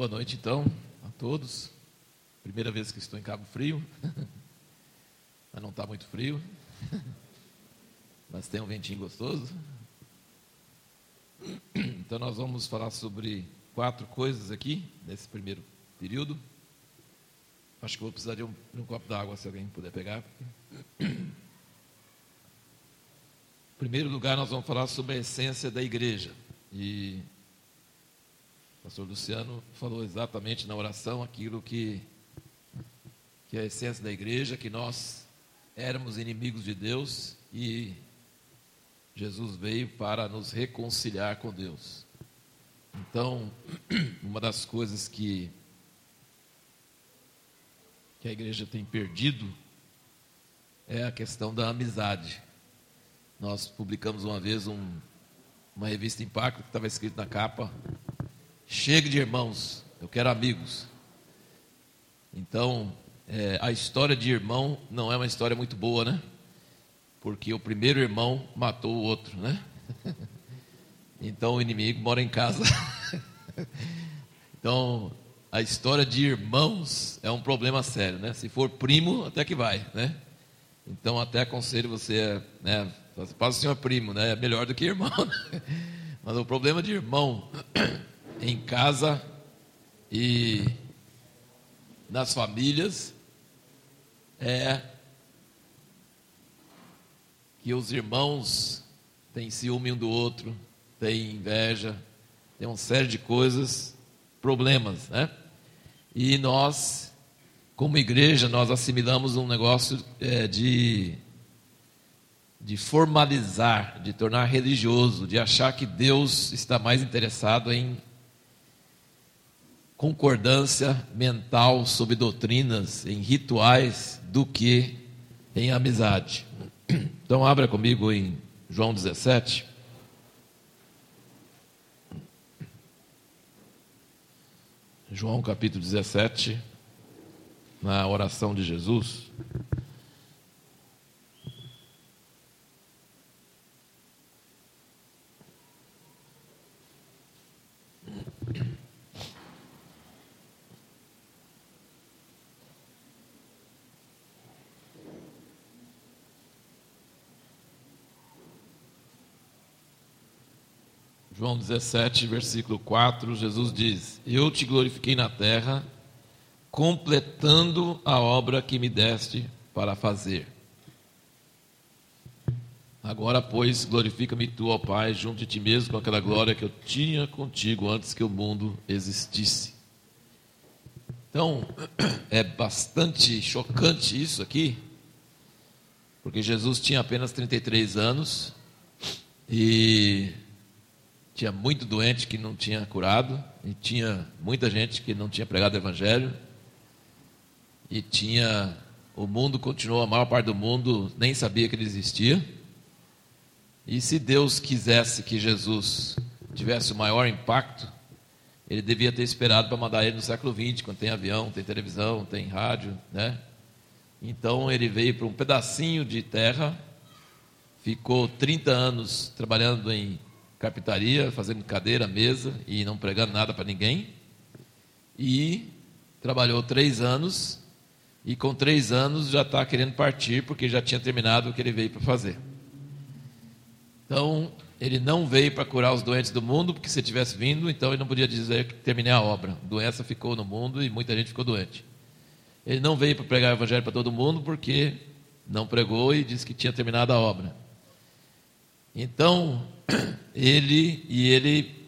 Boa noite, então, a todos. Primeira vez que estou em Cabo Frio, mas não está muito frio, mas tem um ventinho gostoso. Então, nós vamos falar sobre quatro coisas aqui, nesse primeiro período. Acho que vou precisar de um, de um copo d'água, se alguém puder pegar. Em primeiro lugar, nós vamos falar sobre a essência da igreja. E o pastor Luciano falou exatamente na oração aquilo que, que é a essência da igreja, que nós éramos inimigos de Deus e Jesus veio para nos reconciliar com Deus. Então, uma das coisas que, que a igreja tem perdido é a questão da amizade. Nós publicamos uma vez um, uma revista Impacto que estava escrito na capa: Chegue de irmãos, eu quero amigos. Então, é, a história de irmão não é uma história muito boa, né? Porque o primeiro irmão matou o outro, né? Então o inimigo mora em casa. então, a história de irmãos é um problema sério, né? Se for primo, até que vai, né? Então, até aconselho você, né? Faz o senhor primo, né? É melhor do que irmão. Né? Mas o problema de irmão em casa e nas famílias é que os irmãos têm ciúme um do outro, tem inveja, tem uma série de coisas, problemas, né? E nós, como igreja, nós assimilamos um negócio é, de, de formalizar, de tornar religioso, de achar que Deus está mais interessado em concordância mental sobre doutrinas, em rituais, do que em amizade. Então, abra comigo em João 17. João capítulo 17, na oração de Jesus. João 17, versículo 4, Jesus diz: Eu te glorifiquei na terra, completando a obra que me deste para fazer. Agora, pois, glorifica-me tu, ó Pai, junto de ti mesmo com aquela glória que eu tinha contigo antes que o mundo existisse. Então, é bastante chocante isso aqui, porque Jesus tinha apenas 33 anos e tinha muito doente que não tinha curado, e tinha muita gente que não tinha pregado o evangelho, e tinha o mundo continuou, a maior parte do mundo nem sabia que ele existia. E se Deus quisesse que Jesus tivesse o maior impacto, ele devia ter esperado para mandar ele no século XX, quando tem avião, tem televisão, tem rádio, né? Então ele veio para um pedacinho de terra, ficou 30 anos trabalhando em carpintaria, fazendo cadeira, mesa e não pregando nada para ninguém. E trabalhou três anos e com três anos já está querendo partir porque já tinha terminado o que ele veio para fazer. Então ele não veio para curar os doentes do mundo porque se tivesse vindo, então ele não podia dizer que terminei a obra. Doença ficou no mundo e muita gente ficou doente. Ele não veio para pregar o evangelho para todo mundo porque não pregou e disse que tinha terminado a obra. Então, ele e ele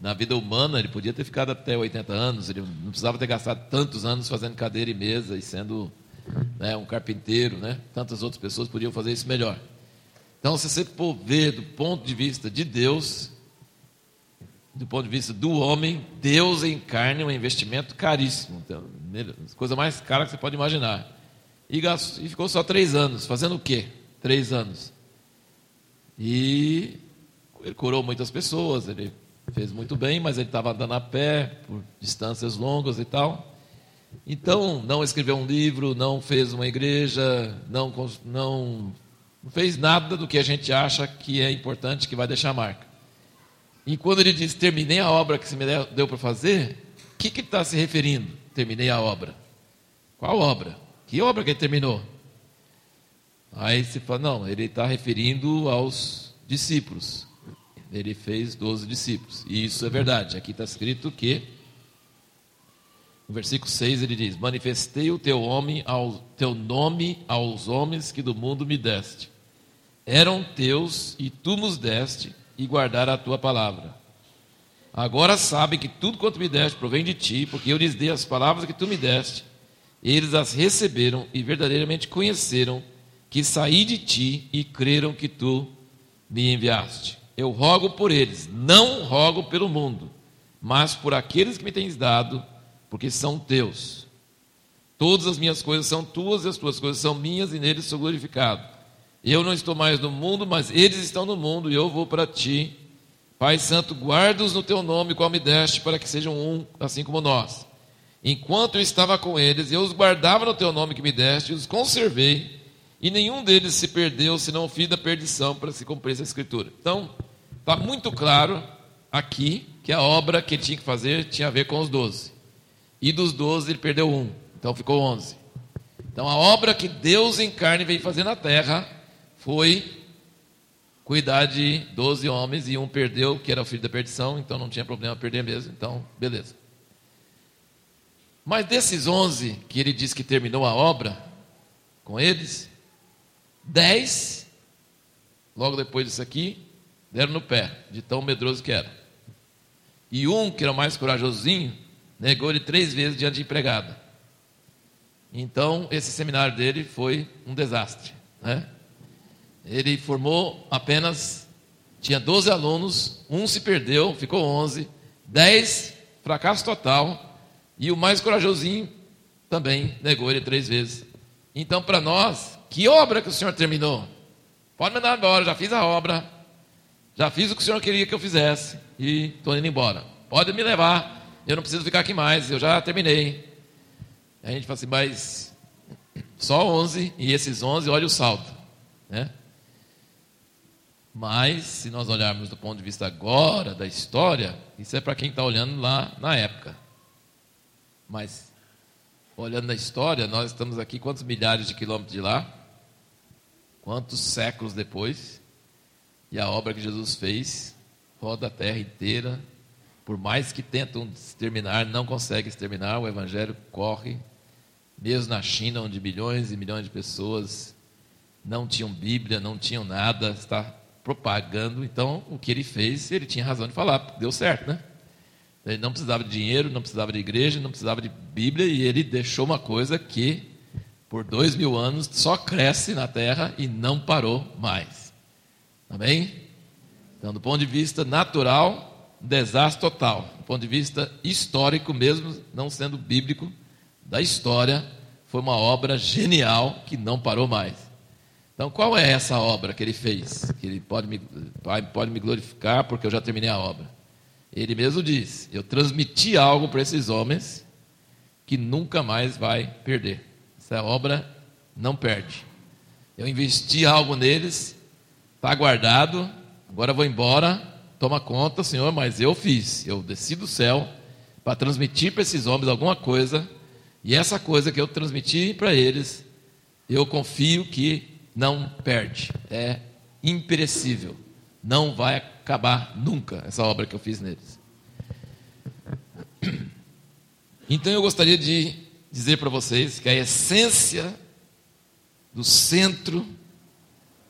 na vida humana, ele podia ter ficado até 80 anos, ele não precisava ter gastado tantos anos fazendo cadeira e mesa e sendo né, um carpinteiro, né? Tantas outras pessoas podiam fazer isso melhor. Então, se você for ver do ponto de vista de Deus, do ponto de vista do homem, Deus em carne é um investimento caríssimo, então, coisa mais cara que você pode imaginar. E, gastou, e ficou só três anos, fazendo o quê? Três anos. E ele curou muitas pessoas, ele fez muito bem, mas ele estava andando a pé por distâncias longas e tal. Então, não escreveu um livro, não fez uma igreja, não, não, fez nada do que a gente acha que é importante, que vai deixar marca. E quando ele diz, terminei a obra que se me deu para fazer, que que está se referindo? Terminei a obra. Qual obra? Que obra que ele terminou? Aí você fala, não, ele está referindo aos discípulos. Ele fez 12 discípulos. E isso é verdade. Aqui está escrito que, no versículo 6 ele diz: Manifestei o teu, homem ao, teu nome aos homens que do mundo me deste. Eram teus e tu nos deste, e guardaram a tua palavra. Agora sabem que tudo quanto me deste provém de ti, porque eu lhes dei as palavras que tu me deste. Eles as receberam e verdadeiramente conheceram que saí de ti e creram que tu me enviaste. Eu rogo por eles, não rogo pelo mundo, mas por aqueles que me tens dado, porque são teus. Todas as minhas coisas são tuas e as tuas coisas são minhas e neles sou glorificado. Eu não estou mais no mundo, mas eles estão no mundo e eu vou para ti. Pai Santo, guarda-os no teu nome, qual me deste, para que sejam um, assim como nós. Enquanto eu estava com eles, eu os guardava no teu nome que me deste, e os conservei, e nenhum deles se perdeu, senão o filho da perdição, para se cumprir essa escritura. Então, está muito claro aqui que a obra que ele tinha que fazer tinha a ver com os doze. E dos doze ele perdeu um, então ficou onze. Então a obra que Deus em carne veio fazer na terra foi cuidar de doze homens e um perdeu, que era o filho da perdição, então não tinha problema perder mesmo, então beleza. Mas desses onze que ele diz que terminou a obra com eles, dez, logo depois disso aqui, deram no pé, de tão medroso que era. E um, que era mais corajosinho, negou ele três vezes diante de empregada. Então, esse seminário dele foi um desastre. Né? Ele formou apenas, tinha 12 alunos, um se perdeu, ficou 11, 10, fracasso total, e o mais corajosinho também negou ele três vezes. Então, para nós, que obra que o Senhor terminou? Pode mandar embora, já fiz a obra, já fiz o que o Senhor queria que eu fizesse e estou indo embora. Pode me levar, eu não preciso ficar aqui mais, eu já terminei. a gente fala assim, mas só 11 e esses 11, olha o saldo, né? Mas, se nós olharmos do ponto de vista agora da história, isso é para quem está olhando lá na época. Mas, olhando na história, nós estamos aqui quantos milhares de quilômetros de lá? Quantos séculos depois? E a obra que Jesus fez roda a terra inteira. Por mais que tentam exterminar, não consegue exterminar. O Evangelho corre, mesmo na China, onde milhões e milhões de pessoas não tinham Bíblia, não tinham nada, está propagando. Então, o que ele fez, ele tinha razão de falar, deu certo, né? Ele não precisava de dinheiro, não precisava de igreja, não precisava de Bíblia, e ele deixou uma coisa que, por dois mil anos, só cresce na terra e não parou mais. Amém? Então, do ponto de vista natural, desastre total. Do ponto de vista histórico, mesmo não sendo bíblico, da história, foi uma obra genial que não parou mais. Então, qual é essa obra que ele fez? Que ele pode me, pode me glorificar porque eu já terminei a obra. Ele mesmo diz: Eu transmiti algo para esses homens que nunca mais vai perder. Essa obra não perde. Eu investi algo neles, está guardado, agora vou embora, toma conta, Senhor, mas eu fiz. Eu desci do céu para transmitir para esses homens alguma coisa, e essa coisa que eu transmiti para eles, eu confio que não perde, é imperecível, não vai acabar nunca essa obra que eu fiz neles. Então eu gostaria de dizer para vocês que a essência do centro,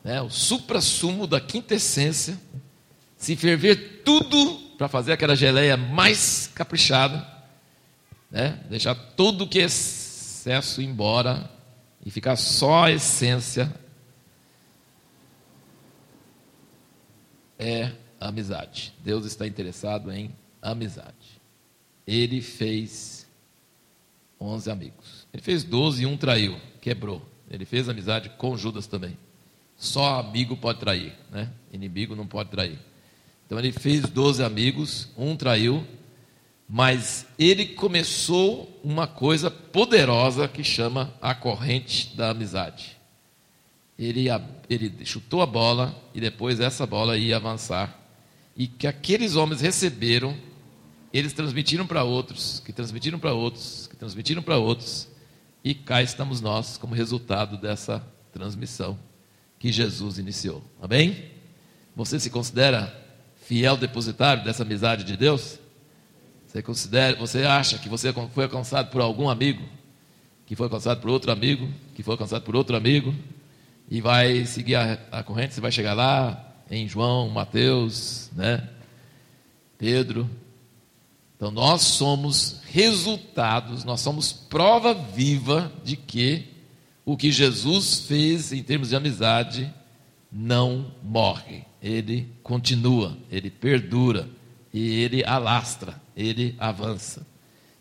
né, o supra-sumo da quintessência, se ferver tudo para fazer aquela geleia mais caprichada, né, deixar tudo que é excesso embora e ficar só a essência, é amizade. Deus está interessado em amizade. Ele fez 11 amigos. Ele fez 12 e um traiu, quebrou. Ele fez amizade com Judas também. Só amigo pode trair, né? Inimigo não pode trair. Então ele fez 12 amigos, um traiu, mas ele começou uma coisa poderosa que chama a corrente da amizade. Ele, ele chutou a bola e depois essa bola ia avançar e que aqueles homens receberam eles transmitiram para outros, que transmitiram para outros, que transmitiram para outros, e cá estamos nós como resultado dessa transmissão que Jesus iniciou. Amém? Você se considera fiel depositário dessa amizade de Deus? Você considera, você acha que você foi alcançado por algum amigo, que foi alcançado por outro amigo, que foi alcançado por outro amigo, e vai seguir a, a corrente, você vai chegar lá em João, Mateus, né? Pedro. Então nós somos resultados, nós somos prova viva de que o que Jesus fez em termos de amizade não morre, ele continua, ele perdura e ele alastra, ele avança.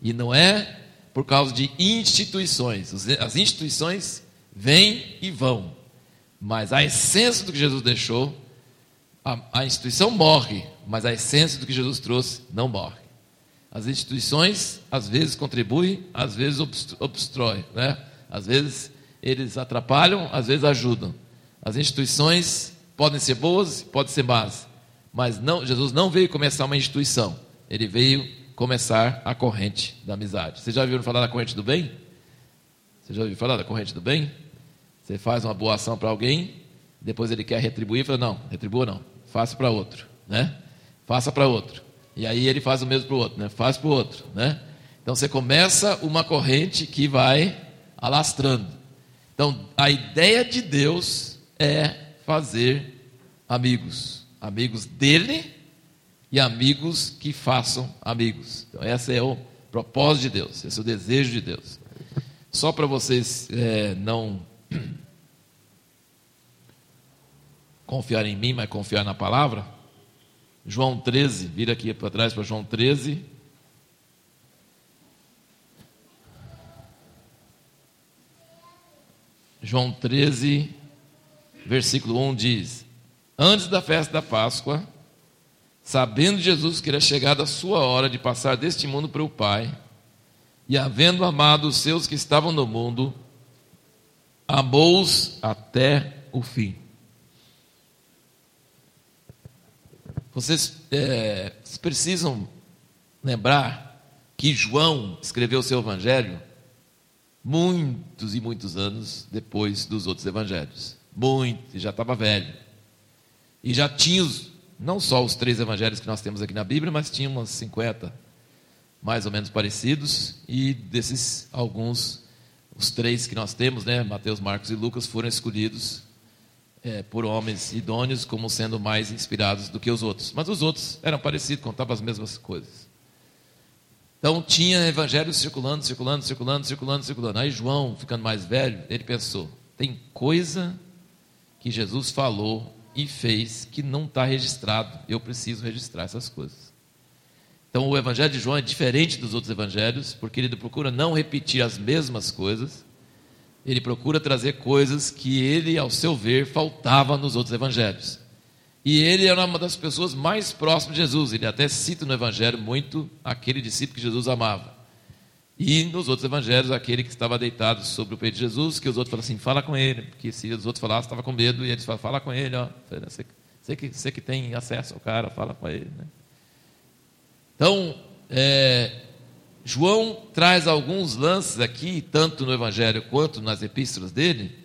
E não é por causa de instituições, as instituições vêm e vão, mas a essência do que Jesus deixou, a, a instituição morre, mas a essência do que Jesus trouxe não morre. As instituições às vezes contribuem, às vezes obstrói, né? Às vezes eles atrapalham, às vezes ajudam. As instituições podem ser boas, podem ser más, mas não, Jesus não veio começar uma instituição, ele veio começar a corrente da amizade. Você já ouviu falar da corrente do bem? Você já ouviu falar da corrente do bem? Você faz uma boa ação para alguém, depois ele quer retribuir, fala, não, retribua não, faça para outro, né? Faça para outro. E aí ele faz o mesmo para o outro, né? Faz para o outro, né? Então você começa uma corrente que vai alastrando. Então, a ideia de Deus é fazer amigos, amigos dele e amigos que façam amigos. Então, esse é o propósito de Deus, esse é o desejo de Deus. Só para vocês é, não confiar em mim, mas confiar na palavra. João 13, vira aqui para trás para João 13. João 13, versículo 1 diz: Antes da festa da Páscoa, sabendo Jesus que era chegada a sua hora de passar deste mundo para o Pai, e havendo amado os seus que estavam no mundo, amou-os até o fim. Vocês, é, precisam lembrar que João escreveu o seu evangelho muitos e muitos anos depois dos outros evangelhos. Muito, já estava velho. E já tinha os, não só os três evangelhos que nós temos aqui na Bíblia, mas tinha umas 50 mais ou menos parecidos, e desses alguns, os três que nós temos, né, Mateus, Marcos e Lucas, foram escolhidos é, por homens idôneos como sendo mais inspirados do que os outros. Mas os outros eram parecidos, contavam as mesmas coisas. Então tinha evangelho circulando, circulando, circulando, circulando, circulando. Aí João, ficando mais velho, ele pensou: tem coisa que Jesus falou e fez que não está registrado. Eu preciso registrar essas coisas. Então o evangelho de João é diferente dos outros evangelhos, porque ele procura não repetir as mesmas coisas. Ele procura trazer coisas que ele, ao seu ver, faltava nos outros evangelhos. E ele era uma das pessoas mais próximas de Jesus. Ele até cita no Evangelho muito aquele discípulo que Jesus amava. E nos outros evangelhos, aquele que estava deitado sobre o peito de Jesus, que os outros falam assim: fala com ele, porque se os outros falassem, estava com medo, e eles falam: fala com ele, ó. Você, que, que tem acesso ao cara, fala com ele. Né? Então, é, João traz alguns lances aqui, tanto no evangelho quanto nas epístolas dele,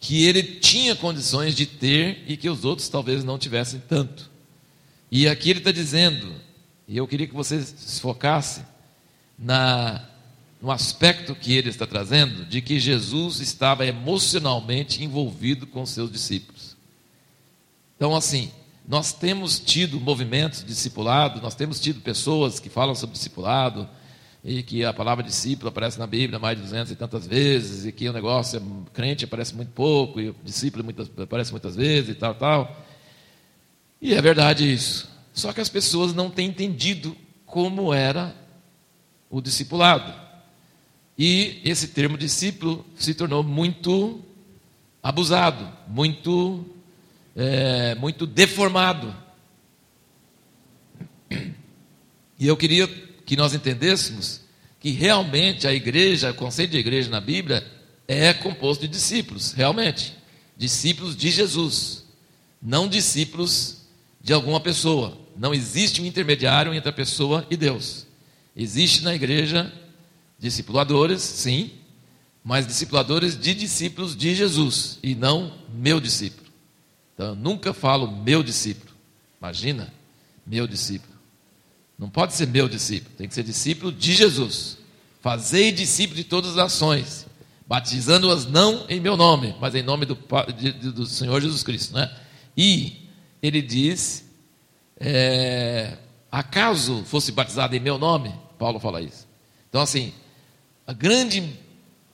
que ele tinha condições de ter e que os outros talvez não tivessem tanto. E aqui ele está dizendo, e eu queria que você se focasse na, no aspecto que ele está trazendo, de que Jesus estava emocionalmente envolvido com seus discípulos. Então, assim, nós temos tido movimentos discipulado, nós temos tido pessoas que falam sobre discipulado, e que a palavra discípulo aparece na Bíblia mais de duzentas e tantas vezes, e que o negócio é crente aparece muito pouco, e o discípulo muitas, aparece muitas vezes e tal, tal. E é verdade isso. Só que as pessoas não têm entendido como era o discipulado. E esse termo discípulo se tornou muito abusado, muito, é, muito deformado. E eu queria que nós entendêssemos que realmente a igreja, o conceito de igreja na Bíblia, é composto de discípulos, realmente. Discípulos de Jesus, não discípulos de alguma pessoa, Não existe um intermediário entre a pessoa e Deus. Existe na igreja discipuladores, sim, mas discipuladores de discípulos de Jesus e não meu discípulo. Então eu nunca falo meu discípulo. Imagina, meu discípulo. Não pode ser meu discípulo, tem que ser discípulo de Jesus. Fazei discípulo de todas as nações, batizando-as não em meu nome, mas em nome do, do Senhor Jesus Cristo. Né? E ele diz: é, acaso fosse batizado em meu nome? Paulo fala isso. Então, assim, a grande,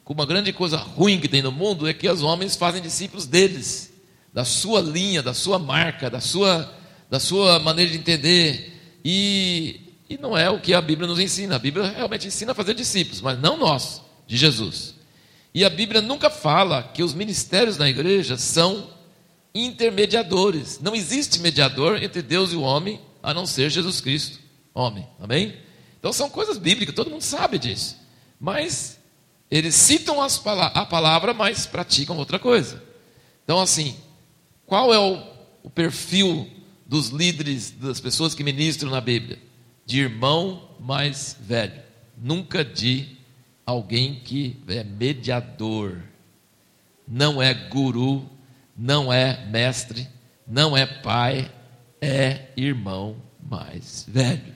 uma grande coisa ruim que tem no mundo é que os homens fazem discípulos deles, da sua linha, da sua marca, da sua, da sua maneira de entender. E, e não é o que a Bíblia nos ensina. A Bíblia realmente ensina a fazer discípulos, mas não nós, de Jesus. E a Bíblia nunca fala que os ministérios na igreja são intermediadores. Não existe mediador entre Deus e o homem, a não ser Jesus Cristo, homem. Amém? Então são coisas bíblicas, todo mundo sabe disso. Mas eles citam a palavra, mas praticam outra coisa. Então, assim, qual é o, o perfil dos líderes, das pessoas que ministram na Bíblia, de irmão mais velho, nunca de alguém que é mediador, não é guru, não é mestre, não é pai, é irmão mais velho.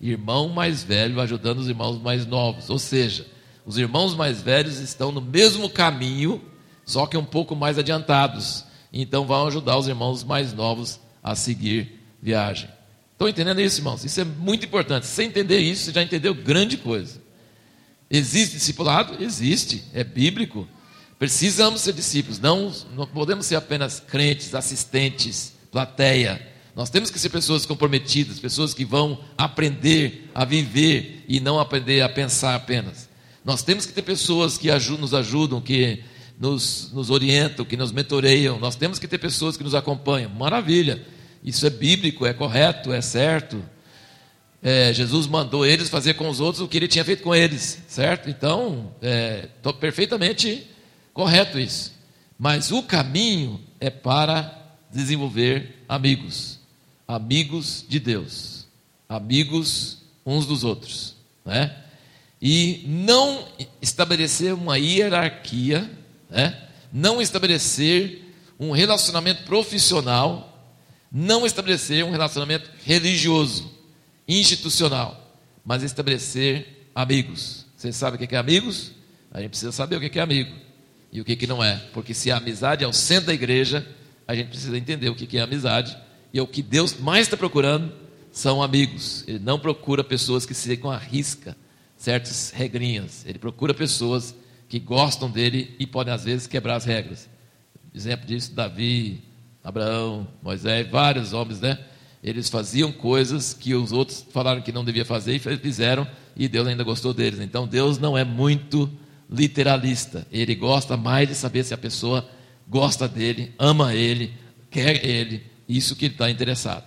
Irmão mais velho ajudando os irmãos mais novos, ou seja, os irmãos mais velhos estão no mesmo caminho, só que um pouco mais adiantados. Então vão ajudar os irmãos mais novos a seguir viagem. Estão entendendo isso, irmãos? Isso é muito importante. Se você entender isso, você já entendeu grande coisa. Existe discipulado? Existe, é bíblico. Precisamos ser discípulos, não, não podemos ser apenas crentes, assistentes, plateia. Nós temos que ser pessoas comprometidas, pessoas que vão aprender a viver e não aprender a pensar apenas. Nós temos que ter pessoas que ajudam, nos ajudam, que nos, nos orientam, que nos mentoreiam. Nós temos que ter pessoas que nos acompanham. Maravilha. Isso é bíblico, é correto, é certo. É, Jesus mandou eles fazer com os outros o que ele tinha feito com eles, certo? Então, é perfeitamente correto isso. Mas o caminho é para desenvolver amigos, amigos de Deus, amigos uns dos outros, né? E não estabelecer uma hierarquia, né? Não estabelecer um relacionamento profissional não estabelecer um relacionamento religioso, institucional, mas estabelecer amigos. Você sabe o que é amigos? A gente precisa saber o que é amigo e o que não é, porque se a amizade é o centro da igreja, a gente precisa entender o que é amizade e é o que Deus mais está procurando são amigos. Ele não procura pessoas que sigam a risca certas regrinhas. Ele procura pessoas que gostam dele e podem às vezes quebrar as regras. Exemplo disso, Davi, Abraão, Moisés, vários homens, né? Eles faziam coisas que os outros falaram que não devia fazer e fizeram, e Deus ainda gostou deles. Então Deus não é muito literalista. Ele gosta mais de saber se a pessoa gosta dele, ama ele, quer ele, isso que ele está interessado.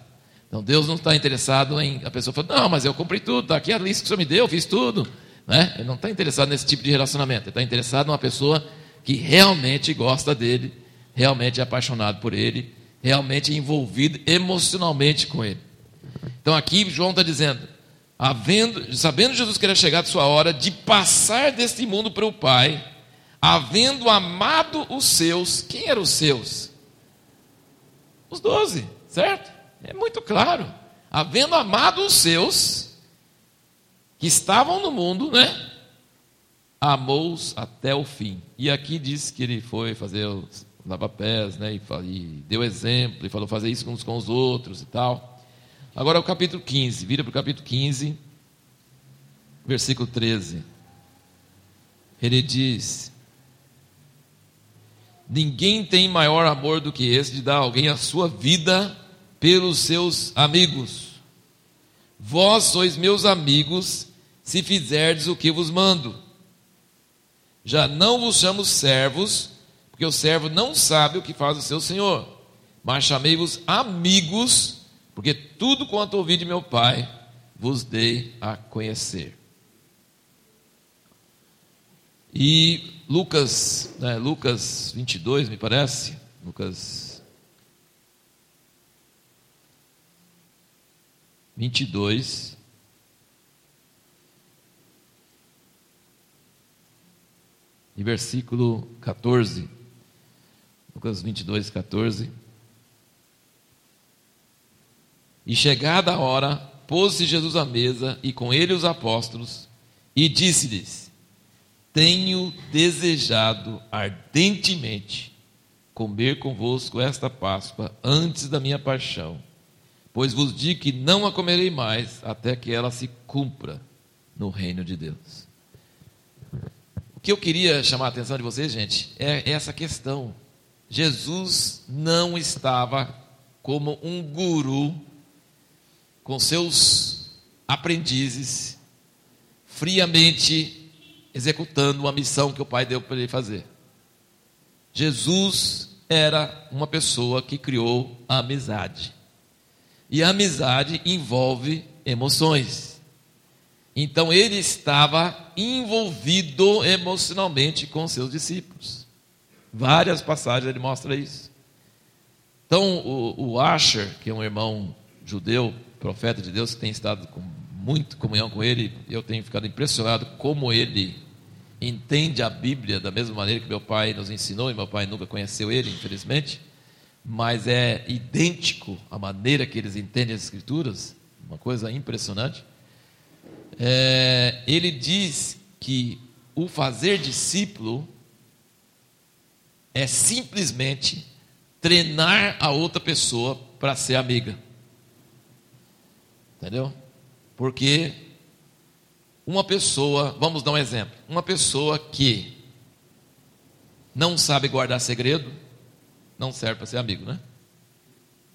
Então Deus não está interessado em a pessoa falar, não, mas eu cumpri tudo, está aqui a lista que o senhor me deu, eu fiz tudo. Né? Ele não está interessado nesse tipo de relacionamento, ele está interessado numa pessoa que realmente gosta dele realmente apaixonado por ele, realmente envolvido emocionalmente com ele. Então aqui João está dizendo, havendo, sabendo Jesus que era chegado sua hora de passar deste mundo para o Pai, havendo amado os seus, quem eram os seus? Os doze, certo? É muito claro. Havendo amado os seus, que estavam no mundo, né? Amou-os até o fim. E aqui diz que ele foi fazer os lava pés, né? E, e, deu exemplo, e falou fazer isso uns com os outros e tal. Agora o capítulo 15, vira para o capítulo 15, versículo 13. Ele diz: Ninguém tem maior amor do que esse de dar alguém a sua vida pelos seus amigos. Vós sois meus amigos se fizerdes o que vos mando. Já não vos chamo servos, porque o servo não sabe o que faz o seu senhor. Mas chamei-vos amigos, porque tudo quanto ouvi de meu Pai vos dei a conhecer. E Lucas, né, Lucas 22, me parece, Lucas 22. E versículo 14. Lucas 22, 14. E chegada a hora, pôs-se Jesus à mesa e com ele os apóstolos, e disse-lhes: Tenho desejado ardentemente comer convosco esta Páscoa antes da minha paixão, pois vos digo que não a comerei mais até que ela se cumpra no reino de Deus. O que eu queria chamar a atenção de vocês, gente, é essa questão. Jesus não estava como um guru com seus aprendizes, friamente executando uma missão que o Pai deu para ele fazer. Jesus era uma pessoa que criou a amizade. E a amizade envolve emoções. Então ele estava envolvido emocionalmente com seus discípulos. Várias passagens ele mostra isso. Então o, o Asher, que é um irmão judeu, profeta de Deus, que tem estado com muito comunhão com ele, eu tenho ficado impressionado como ele entende a Bíblia da mesma maneira que meu pai nos ensinou, e meu pai nunca conheceu ele, infelizmente, mas é idêntico a maneira que eles entendem as Escrituras, uma coisa impressionante. É, ele diz que o fazer discípulo é simplesmente treinar a outra pessoa para ser amiga. Entendeu? Porque uma pessoa, vamos dar um exemplo, uma pessoa que não sabe guardar segredo, não serve para ser amigo, né?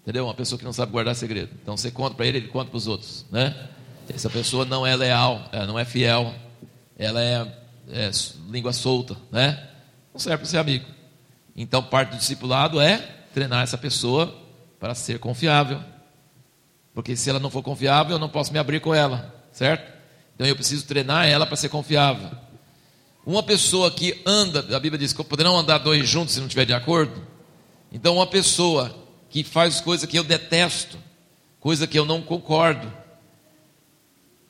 Entendeu? Uma pessoa que não sabe guardar segredo. Então você conta para ele, ele conta para os outros, né? Essa pessoa não é leal, ela não é fiel, ela é, é língua solta, né? Não serve para ser amigo. Então parte do discipulado é treinar essa pessoa para ser confiável. Porque se ela não for confiável, eu não posso me abrir com ela, certo? Então eu preciso treinar ela para ser confiável. Uma pessoa que anda, a Bíblia diz que poderão andar dois juntos se não estiver de acordo. Então uma pessoa que faz coisa que eu detesto, coisa que eu não concordo.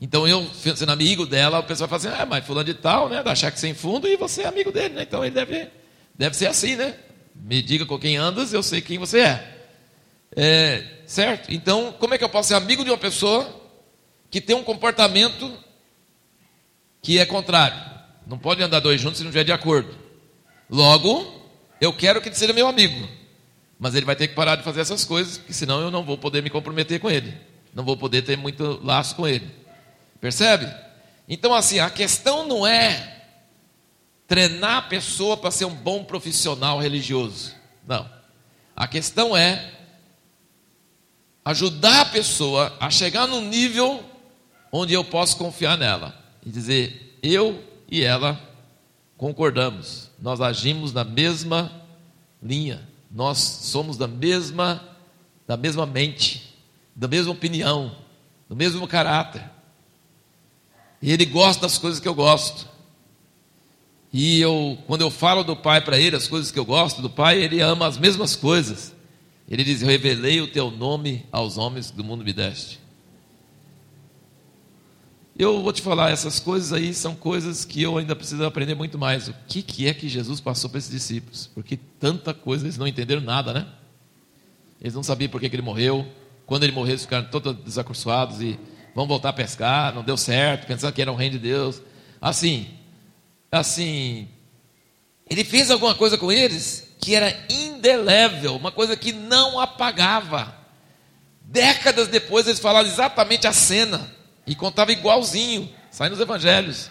Então eu, sendo amigo dela, o pessoal fala assim, ah, mas fulano de tal, né? Da cheque sem fundo e você é amigo dele, né? Então ele deve, deve ser assim, né? Me diga com quem andas, eu sei quem você é. É, certo? Então, como é que eu posso ser amigo de uma pessoa que tem um comportamento que é contrário? Não pode andar dois juntos se não estiver de acordo. Logo, eu quero que ele seja meu amigo, mas ele vai ter que parar de fazer essas coisas, porque senão eu não vou poder me comprometer com ele, não vou poder ter muito laço com ele. Percebe? Então, assim, a questão não é treinar a pessoa para ser um bom profissional religioso. Não. A questão é ajudar a pessoa a chegar num nível onde eu posso confiar nela e dizer: eu e ela concordamos, nós agimos na mesma linha, nós somos da mesma da mesma mente, da mesma opinião, do mesmo caráter. E ele gosta das coisas que eu gosto. E eu, quando eu falo do Pai para ele, as coisas que eu gosto do Pai, ele ama as mesmas coisas. Ele diz: Revelei o teu nome aos homens do mundo me deste. Eu vou te falar, essas coisas aí são coisas que eu ainda preciso aprender muito mais. O que, que é que Jesus passou para esses discípulos? Porque tanta coisa eles não entenderam nada, né? Eles não sabiam por que, que ele morreu. Quando ele morreu, eles ficaram todos desacursoados e vão voltar a pescar. Não deu certo, pensando que era um reino de Deus. Assim, assim, ele fez alguma coisa com eles que era indelével, uma coisa que não apagava. Décadas depois eles falaram exatamente a cena e contava igualzinho, sai nos evangelhos.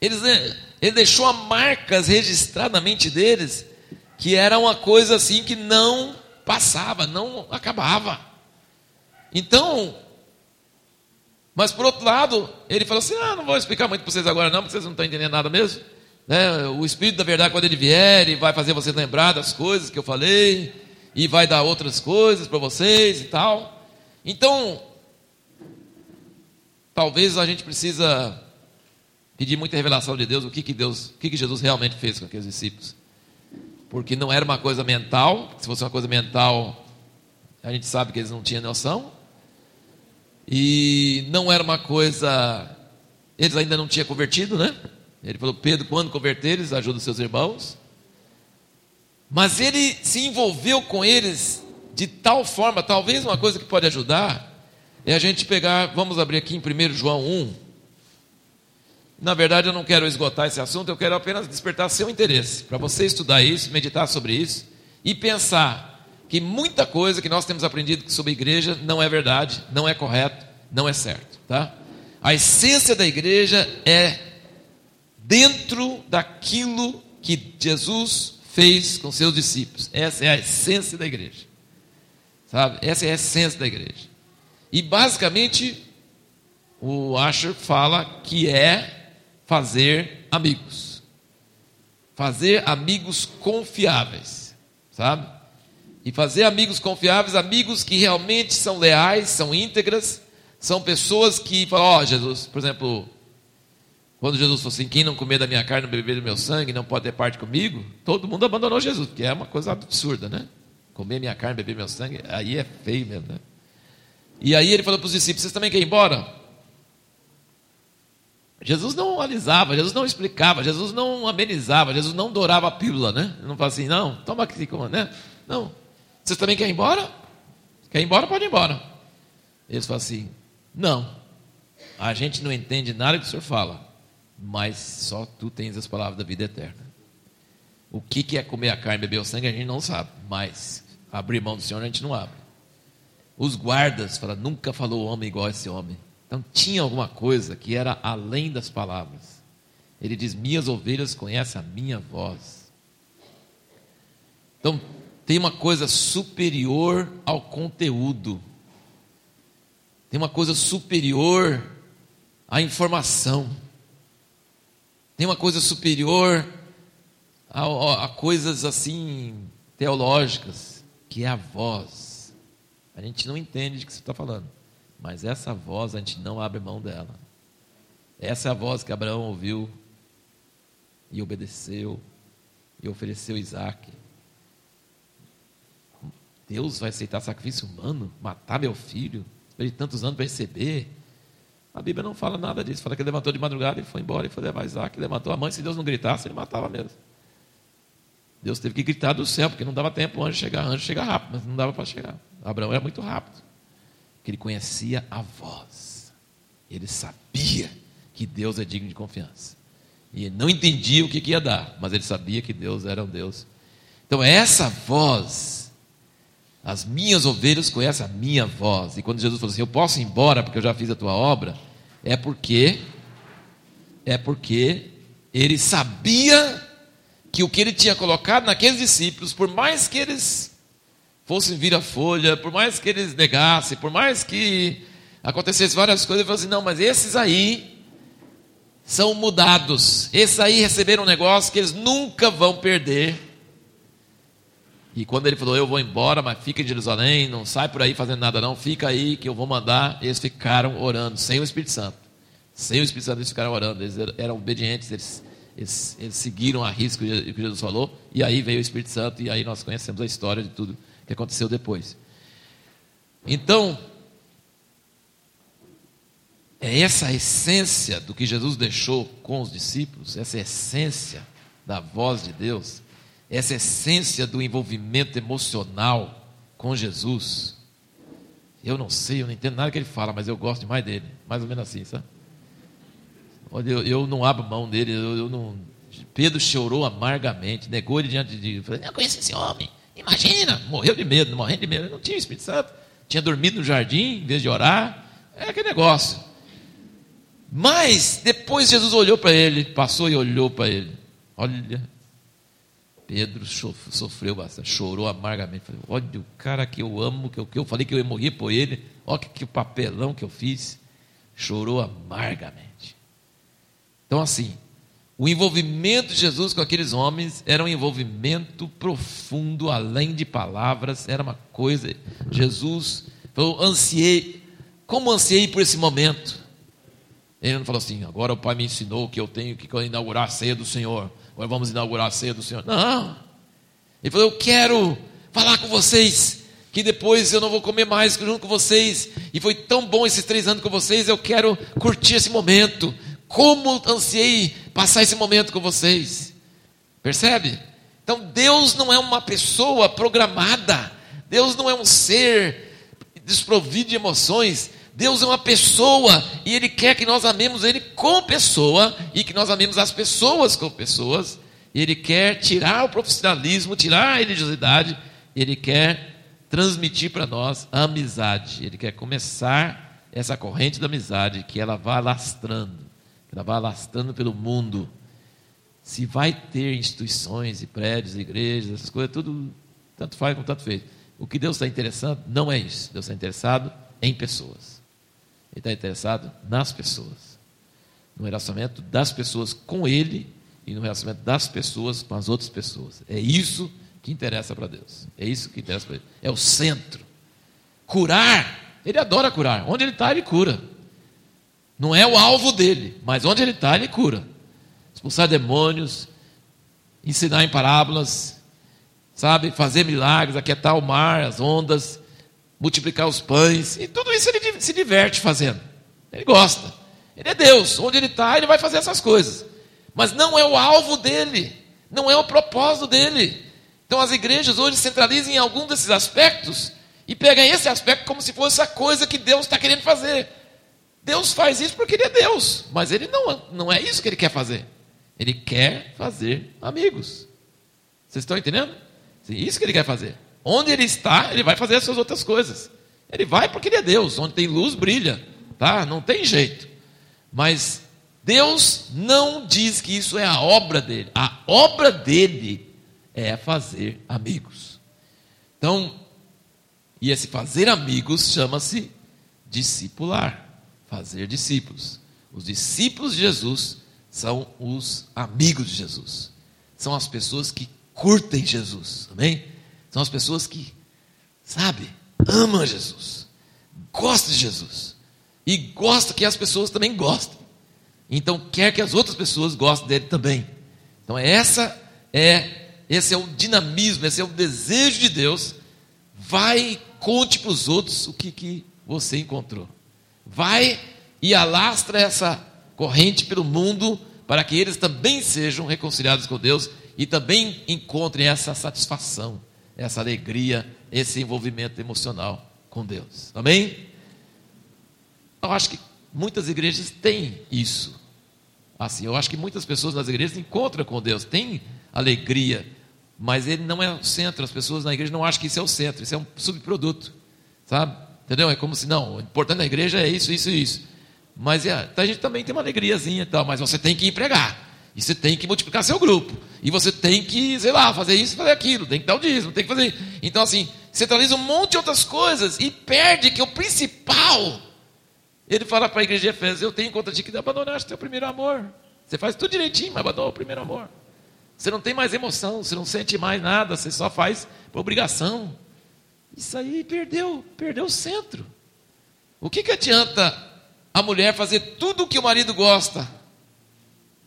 Eles, né, ele deixou marcas registradas na mente deles que era uma coisa assim que não passava, não acabava. Então, mas por outro lado, ele falou assim: ah, não vou explicar muito para vocês agora, não, porque vocês não estão entendendo nada mesmo. Né? O Espírito da Verdade, quando ele vier, ele vai fazer vocês lembrar das coisas que eu falei, e vai dar outras coisas para vocês e tal. Então, talvez a gente precisa pedir muita revelação de Deus, o que, que Deus, o que, que Jesus realmente fez com aqueles discípulos. Porque não era uma coisa mental, se fosse uma coisa mental, a gente sabe que eles não tinham noção. E não era uma coisa. Eles ainda não tinham convertido, né? Ele falou: Pedro, quando converteres, ajuda os seus irmãos. Mas ele se envolveu com eles de tal forma, talvez uma coisa que pode ajudar é a gente pegar, vamos abrir aqui em 1 João 1. Na verdade, eu não quero esgotar esse assunto, eu quero apenas despertar seu interesse, para você estudar isso, meditar sobre isso e pensar que muita coisa que nós temos aprendido sobre a igreja não é verdade, não é correto, não é certo, tá? A essência da igreja é dentro daquilo que Jesus fez com seus discípulos. Essa é a essência da igreja. Sabe? Essa é a essência da igreja. E basicamente o Asher fala que é fazer amigos. Fazer amigos confiáveis, sabe? E fazer amigos confiáveis, amigos que realmente são leais, são íntegras, são pessoas que falam, ó, oh, Jesus, por exemplo, quando Jesus falou assim: quem não comer da minha carne, não beber do meu sangue, não pode ter parte comigo, todo mundo abandonou Jesus, porque é uma coisa absurda, né? Comer minha carne, beber meu sangue, aí é feio mesmo, né? E aí ele falou para os discípulos: vocês também querem ir embora? Jesus não alisava, Jesus não explicava, Jesus não amenizava, Jesus não dourava a pílula, né? Não fala assim, não, toma aqui, né? Não. Vocês também querem ir embora? Quer ir embora? Pode ir embora. Eles falam assim: não, a gente não entende nada que o senhor fala mas só tu tens as palavras da vida eterna. O que, é comer a carne e beber o sangue a gente não sabe, mas abrir mão do Senhor a gente não abre. Os guardas falam, nunca falou homem igual a esse homem. Então tinha alguma coisa que era além das palavras. Ele diz: Minhas ovelhas conhecem a minha voz. Então tem uma coisa superior ao conteúdo. Tem uma coisa superior à informação tem uma coisa superior a, a, coisas assim teológicas, que é a voz. A gente não entende de que você está falando, mas essa voz a gente não abre mão dela. Essa é a voz que Abraão ouviu e obedeceu e ofereceu Isaac. Deus vai aceitar sacrifício humano, matar meu filho, de tantos anos para receber. A Bíblia não fala nada disso. Fala que ele levantou de madrugada e foi embora e foi levar Isaac. Levantou a mãe. Se Deus não gritasse, ele matava mesmo. Deus teve que gritar do céu, porque não dava tempo o anjo chegar. Anjo chega rápido, mas não dava para chegar. Abraão era muito rápido. Porque ele conhecia a voz. Ele sabia que Deus é digno de confiança. E ele não entendia o que, que ia dar, mas ele sabia que Deus era um Deus. Então, essa voz as minhas ovelhas conhecem a minha voz. E quando Jesus falou assim: Eu posso ir embora porque eu já fiz a tua obra, é porque é porque ele sabia que o que ele tinha colocado naqueles discípulos, por mais que eles fossem vir a folha, por mais que eles negassem, por mais que acontecesse várias coisas, ele falou assim: Não, mas esses aí são mudados. Esses aí receberam um negócio que eles nunca vão perder e quando ele falou, eu vou embora, mas fica em Jerusalém, não sai por aí fazendo nada não, fica aí que eu vou mandar, eles ficaram orando, sem o Espírito Santo. Sem o Espírito Santo eles ficaram orando, eles eram obedientes, eles, eles, eles seguiram a risco que Jesus falou, e aí veio o Espírito Santo, e aí nós conhecemos a história de tudo que aconteceu depois. Então, é essa a essência do que Jesus deixou com os discípulos, essa essência da voz de Deus, essa essência do envolvimento emocional com Jesus. Eu não sei, eu não entendo nada que ele fala, mas eu gosto demais dele. Mais ou menos assim, sabe? Olha, eu, eu não abro mão dele, eu, eu, não. Pedro chorou amargamente, negou ele diante de Deus. Falei, não conheço esse homem. Imagina, morreu de medo, morrendo de medo. Ele não tinha Espírito Santo. Tinha dormido no jardim em vez de orar. É aquele negócio. Mas depois Jesus olhou para ele, passou e olhou para ele. Olha, Pedro sofreu bastante, chorou amargamente. Falei, olha o cara que eu amo, que eu, que eu falei que eu ia morrer por ele, olha que, que papelão que eu fiz. Chorou amargamente. Então, assim, o envolvimento de Jesus com aqueles homens era um envolvimento profundo, além de palavras, era uma coisa. Jesus falou, ansiei, como ansiei por esse momento? Ele não falou assim, agora o Pai me ensinou que eu tenho que inaugurar a ceia do Senhor vamos inaugurar a ceia do Senhor. Não. Ele falou: Eu quero falar com vocês que depois eu não vou comer mais junto com vocês, e foi tão bom esses três anos com vocês, eu quero curtir esse momento. Como ansiei passar esse momento com vocês. Percebe? Então Deus não é uma pessoa programada, Deus não é um ser desprovido de emoções, Deus é uma pessoa e Ele quer que nós amemos Ele com pessoa e que nós amemos as pessoas com pessoas. E Ele quer tirar o profissionalismo, tirar a religiosidade, Ele quer transmitir para nós a amizade. Ele quer começar essa corrente da amizade, que ela vá alastrando, que ela vá alastrando pelo mundo. Se vai ter instituições e prédios, igrejas, essas coisas, tudo, tanto faz como tanto fez. O que Deus está interessado não é isso. Deus está interessado em pessoas. Ele está interessado nas pessoas. No relacionamento das pessoas com Ele e no relacionamento das pessoas com as outras pessoas. É isso que interessa para Deus. É isso que interessa para Ele. É o centro. Curar. Ele adora curar. Onde Ele está, Ele cura. Não é o alvo dele, mas onde Ele está, Ele cura. Expulsar demônios, ensinar em parábolas, sabe? Fazer milagres, aquietar o mar, as ondas, multiplicar os pães. E tudo isso ele se diverte fazendo. Ele gosta. Ele é Deus. Onde ele está, ele vai fazer essas coisas. Mas não é o alvo dele. Não é o propósito dele. Então as igrejas hoje centralizam em algum desses aspectos e pegam esse aspecto como se fosse a coisa que Deus está querendo fazer. Deus faz isso porque ele é Deus, mas ele não, não é isso que ele quer fazer. Ele quer fazer amigos. Vocês estão entendendo? Isso que ele quer fazer. Onde ele está, ele vai fazer as suas outras coisas. Ele vai porque ele é Deus. Onde tem luz, brilha. Tá? Não tem jeito. Mas Deus não diz que isso é a obra dele. A obra dele é fazer amigos. Então, e esse fazer amigos chama-se discipular. Fazer discípulos. Os discípulos de Jesus são os amigos de Jesus. São as pessoas que curtem Jesus. Amém? São as pessoas que, sabe, amam Jesus, gostam de Jesus e gostam que as pessoas também gostem. Então quer que as outras pessoas gostem dele também. Então essa é esse é o dinamismo, esse é o desejo de Deus. Vai e conte para os outros o que, que você encontrou. Vai e alastra essa corrente pelo mundo para que eles também sejam reconciliados com Deus e também encontrem essa satisfação essa alegria, esse envolvimento emocional com Deus. Amém? Eu acho que muitas igrejas têm isso. Assim, eu acho que muitas pessoas nas igrejas encontram com Deus, têm alegria, mas ele não é o centro. As pessoas na igreja não acham que isso é o centro, isso é um subproduto, sabe? Entendeu? É como se não, o importante na igreja é isso, isso e isso. Mas é, a gente também tem uma alegriazinha e tal, mas você tem que ir pregar. E você tem que multiplicar seu grupo. E você tem que, sei lá, fazer isso, fazer aquilo. Tem que dar o dízimo, tem que fazer. Então, assim, centraliza um monte de outras coisas e perde que o principal. Ele fala para a igreja de Efésios: Eu tenho conta de que abandonaste teu primeiro amor. Você faz tudo direitinho, mas abandonou o primeiro amor. Você não tem mais emoção, você não sente mais nada, você só faz por obrigação. Isso aí perdeu, perdeu o centro. O que, que adianta a mulher fazer tudo o que o marido gosta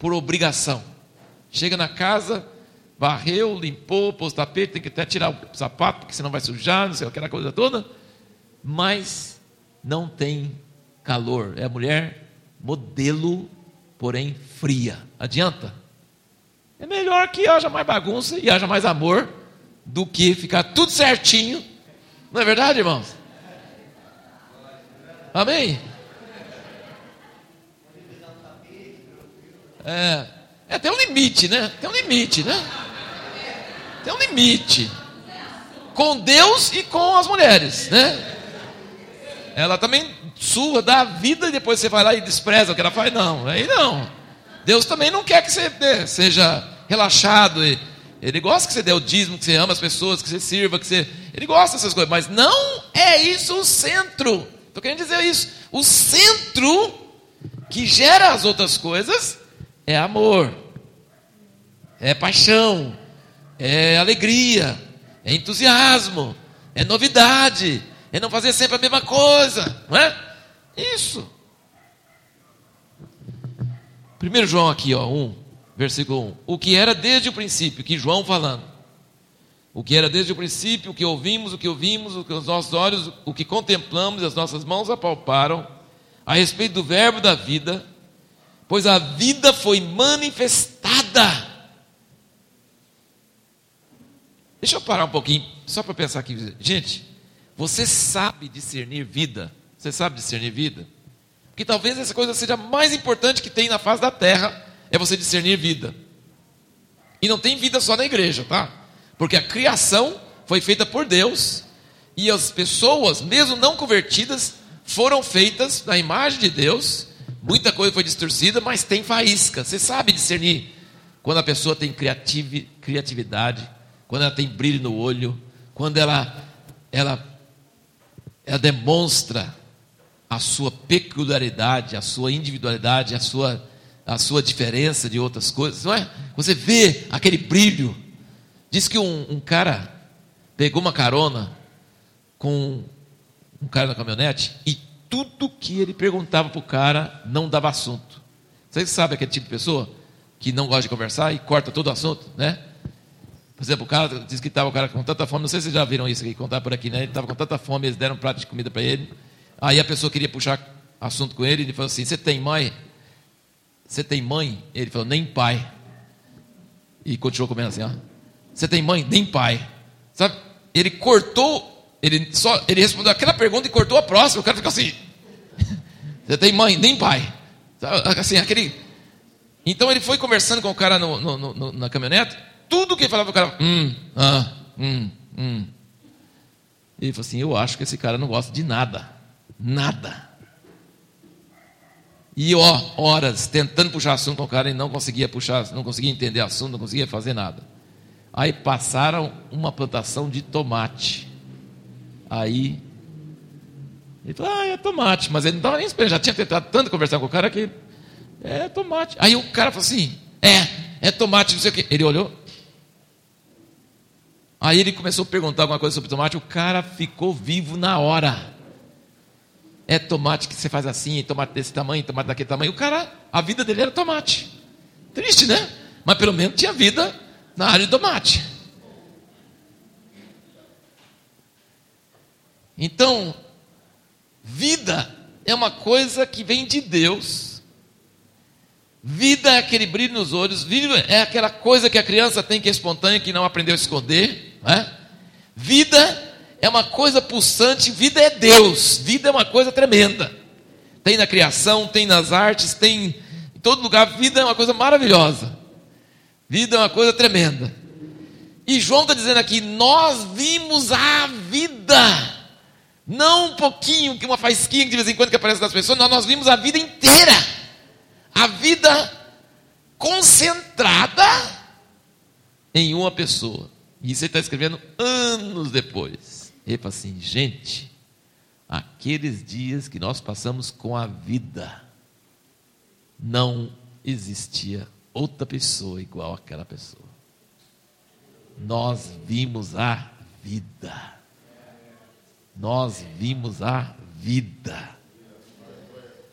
por obrigação. Chega na casa, varreu, limpou, pôs o tapete, tem que até tirar o sapato, porque senão vai sujar, não sei aquela coisa toda. Mas não tem calor. É a mulher modelo, porém fria. Adianta? É melhor que haja mais bagunça e haja mais amor do que ficar tudo certinho. Não é verdade, irmãos? Amém? É, é, tem um limite, né? Tem um limite, né? Tem um limite. Com Deus e com as mulheres, né? Ela também sua, dá vida e depois você vai lá e despreza o que ela faz. Não, aí não. Deus também não quer que você né, seja relaxado. Ele gosta que você dê o dízimo, que você ama as pessoas, que você sirva, que você. Ele gosta dessas coisas, mas não é isso o centro. Estou querendo dizer isso. O centro que gera as outras coisas é amor, é paixão, é alegria, é entusiasmo, é novidade, é não fazer sempre a mesma coisa, não é? Isso. 1 João aqui, ó, 1, versículo 1. O que era desde o princípio, que João falando. O que era desde o princípio, o que ouvimos, o que ouvimos, o que os nossos olhos, o que contemplamos as nossas mãos apalparam, a respeito do Verbo da vida, pois a vida foi manifestada. Deixa eu parar um pouquinho, só para pensar aqui. Gente, você sabe discernir vida? Você sabe discernir vida? Porque talvez essa coisa seja mais importante que tem na face da terra, é você discernir vida. E não tem vida só na igreja, tá? Porque a criação foi feita por Deus e as pessoas, mesmo não convertidas, foram feitas na imagem de Deus. Muita coisa foi distorcida, mas tem faísca. Você sabe discernir quando a pessoa tem criatividade, quando ela tem brilho no olho, quando ela, ela, ela demonstra a sua peculiaridade, a sua individualidade, a sua a sua diferença de outras coisas, não é? Você vê aquele brilho. Diz que um, um cara pegou uma carona com um cara na caminhonete e tudo que ele perguntava para o cara não dava assunto. Você sabe aquele tipo de pessoa que não gosta de conversar e corta todo o assunto, né? Por exemplo, o cara disse que estava o cara com tanta fome, não sei se vocês já viram isso aqui, contar por aqui, né? Ele estava com tanta fome, eles deram um prato de comida para ele. Aí a pessoa queria puxar assunto com ele, ele falou assim: Você tem mãe? Você tem mãe? Ele falou, nem pai. E continuou comendo assim. Você tem mãe? Nem pai. Sabe? Ele cortou, ele só, ele respondeu aquela pergunta e cortou a próxima. O cara ficou assim. Você tem mãe? Nem pai. Sabe? Assim, aquele. Então ele foi conversando com o cara no, no, no, na caminhonete. Tudo que ele falava, o cara, hum, ah, hum, hum. Ele falou assim: Eu acho que esse cara não gosta de nada. Nada. E ó, horas tentando puxar assunto com o cara e não conseguia puxar, não conseguia entender assunto, não conseguia fazer nada. Aí passaram uma plantação de tomate. Aí ele falou, ah, é tomate, mas ele não estava nem esperando, já tinha tentado tanto conversar com o cara que é tomate. Aí o cara falou assim: é, é tomate, não sei o quê. Ele olhou. Aí ele começou a perguntar alguma coisa sobre tomate, o cara ficou vivo na hora. É tomate que você faz assim, tomate desse tamanho, tomate daquele tamanho. O cara, a vida dele era tomate. Triste, né? Mas pelo menos tinha vida na área de tomate. Então, vida é uma coisa que vem de Deus. Vida é aquele brilho nos olhos. Vida é aquela coisa que a criança tem que é espontânea, que não aprendeu a esconder. Né? Vida é uma coisa pulsante, vida é Deus, vida é uma coisa tremenda. Tem na criação, tem nas artes, tem em todo lugar, vida é uma coisa maravilhosa. Vida é uma coisa tremenda. E João está dizendo aqui: nós vimos a vida, não um pouquinho, que uma faísquinha de vez em quando que aparece nas pessoas, nós, nós vimos a vida inteira, a vida concentrada em uma pessoa. E isso ele está escrevendo anos depois. Ele fala assim: gente, aqueles dias que nós passamos com a vida, não existia outra pessoa igual àquela pessoa. Nós vimos a vida. Nós vimos a vida.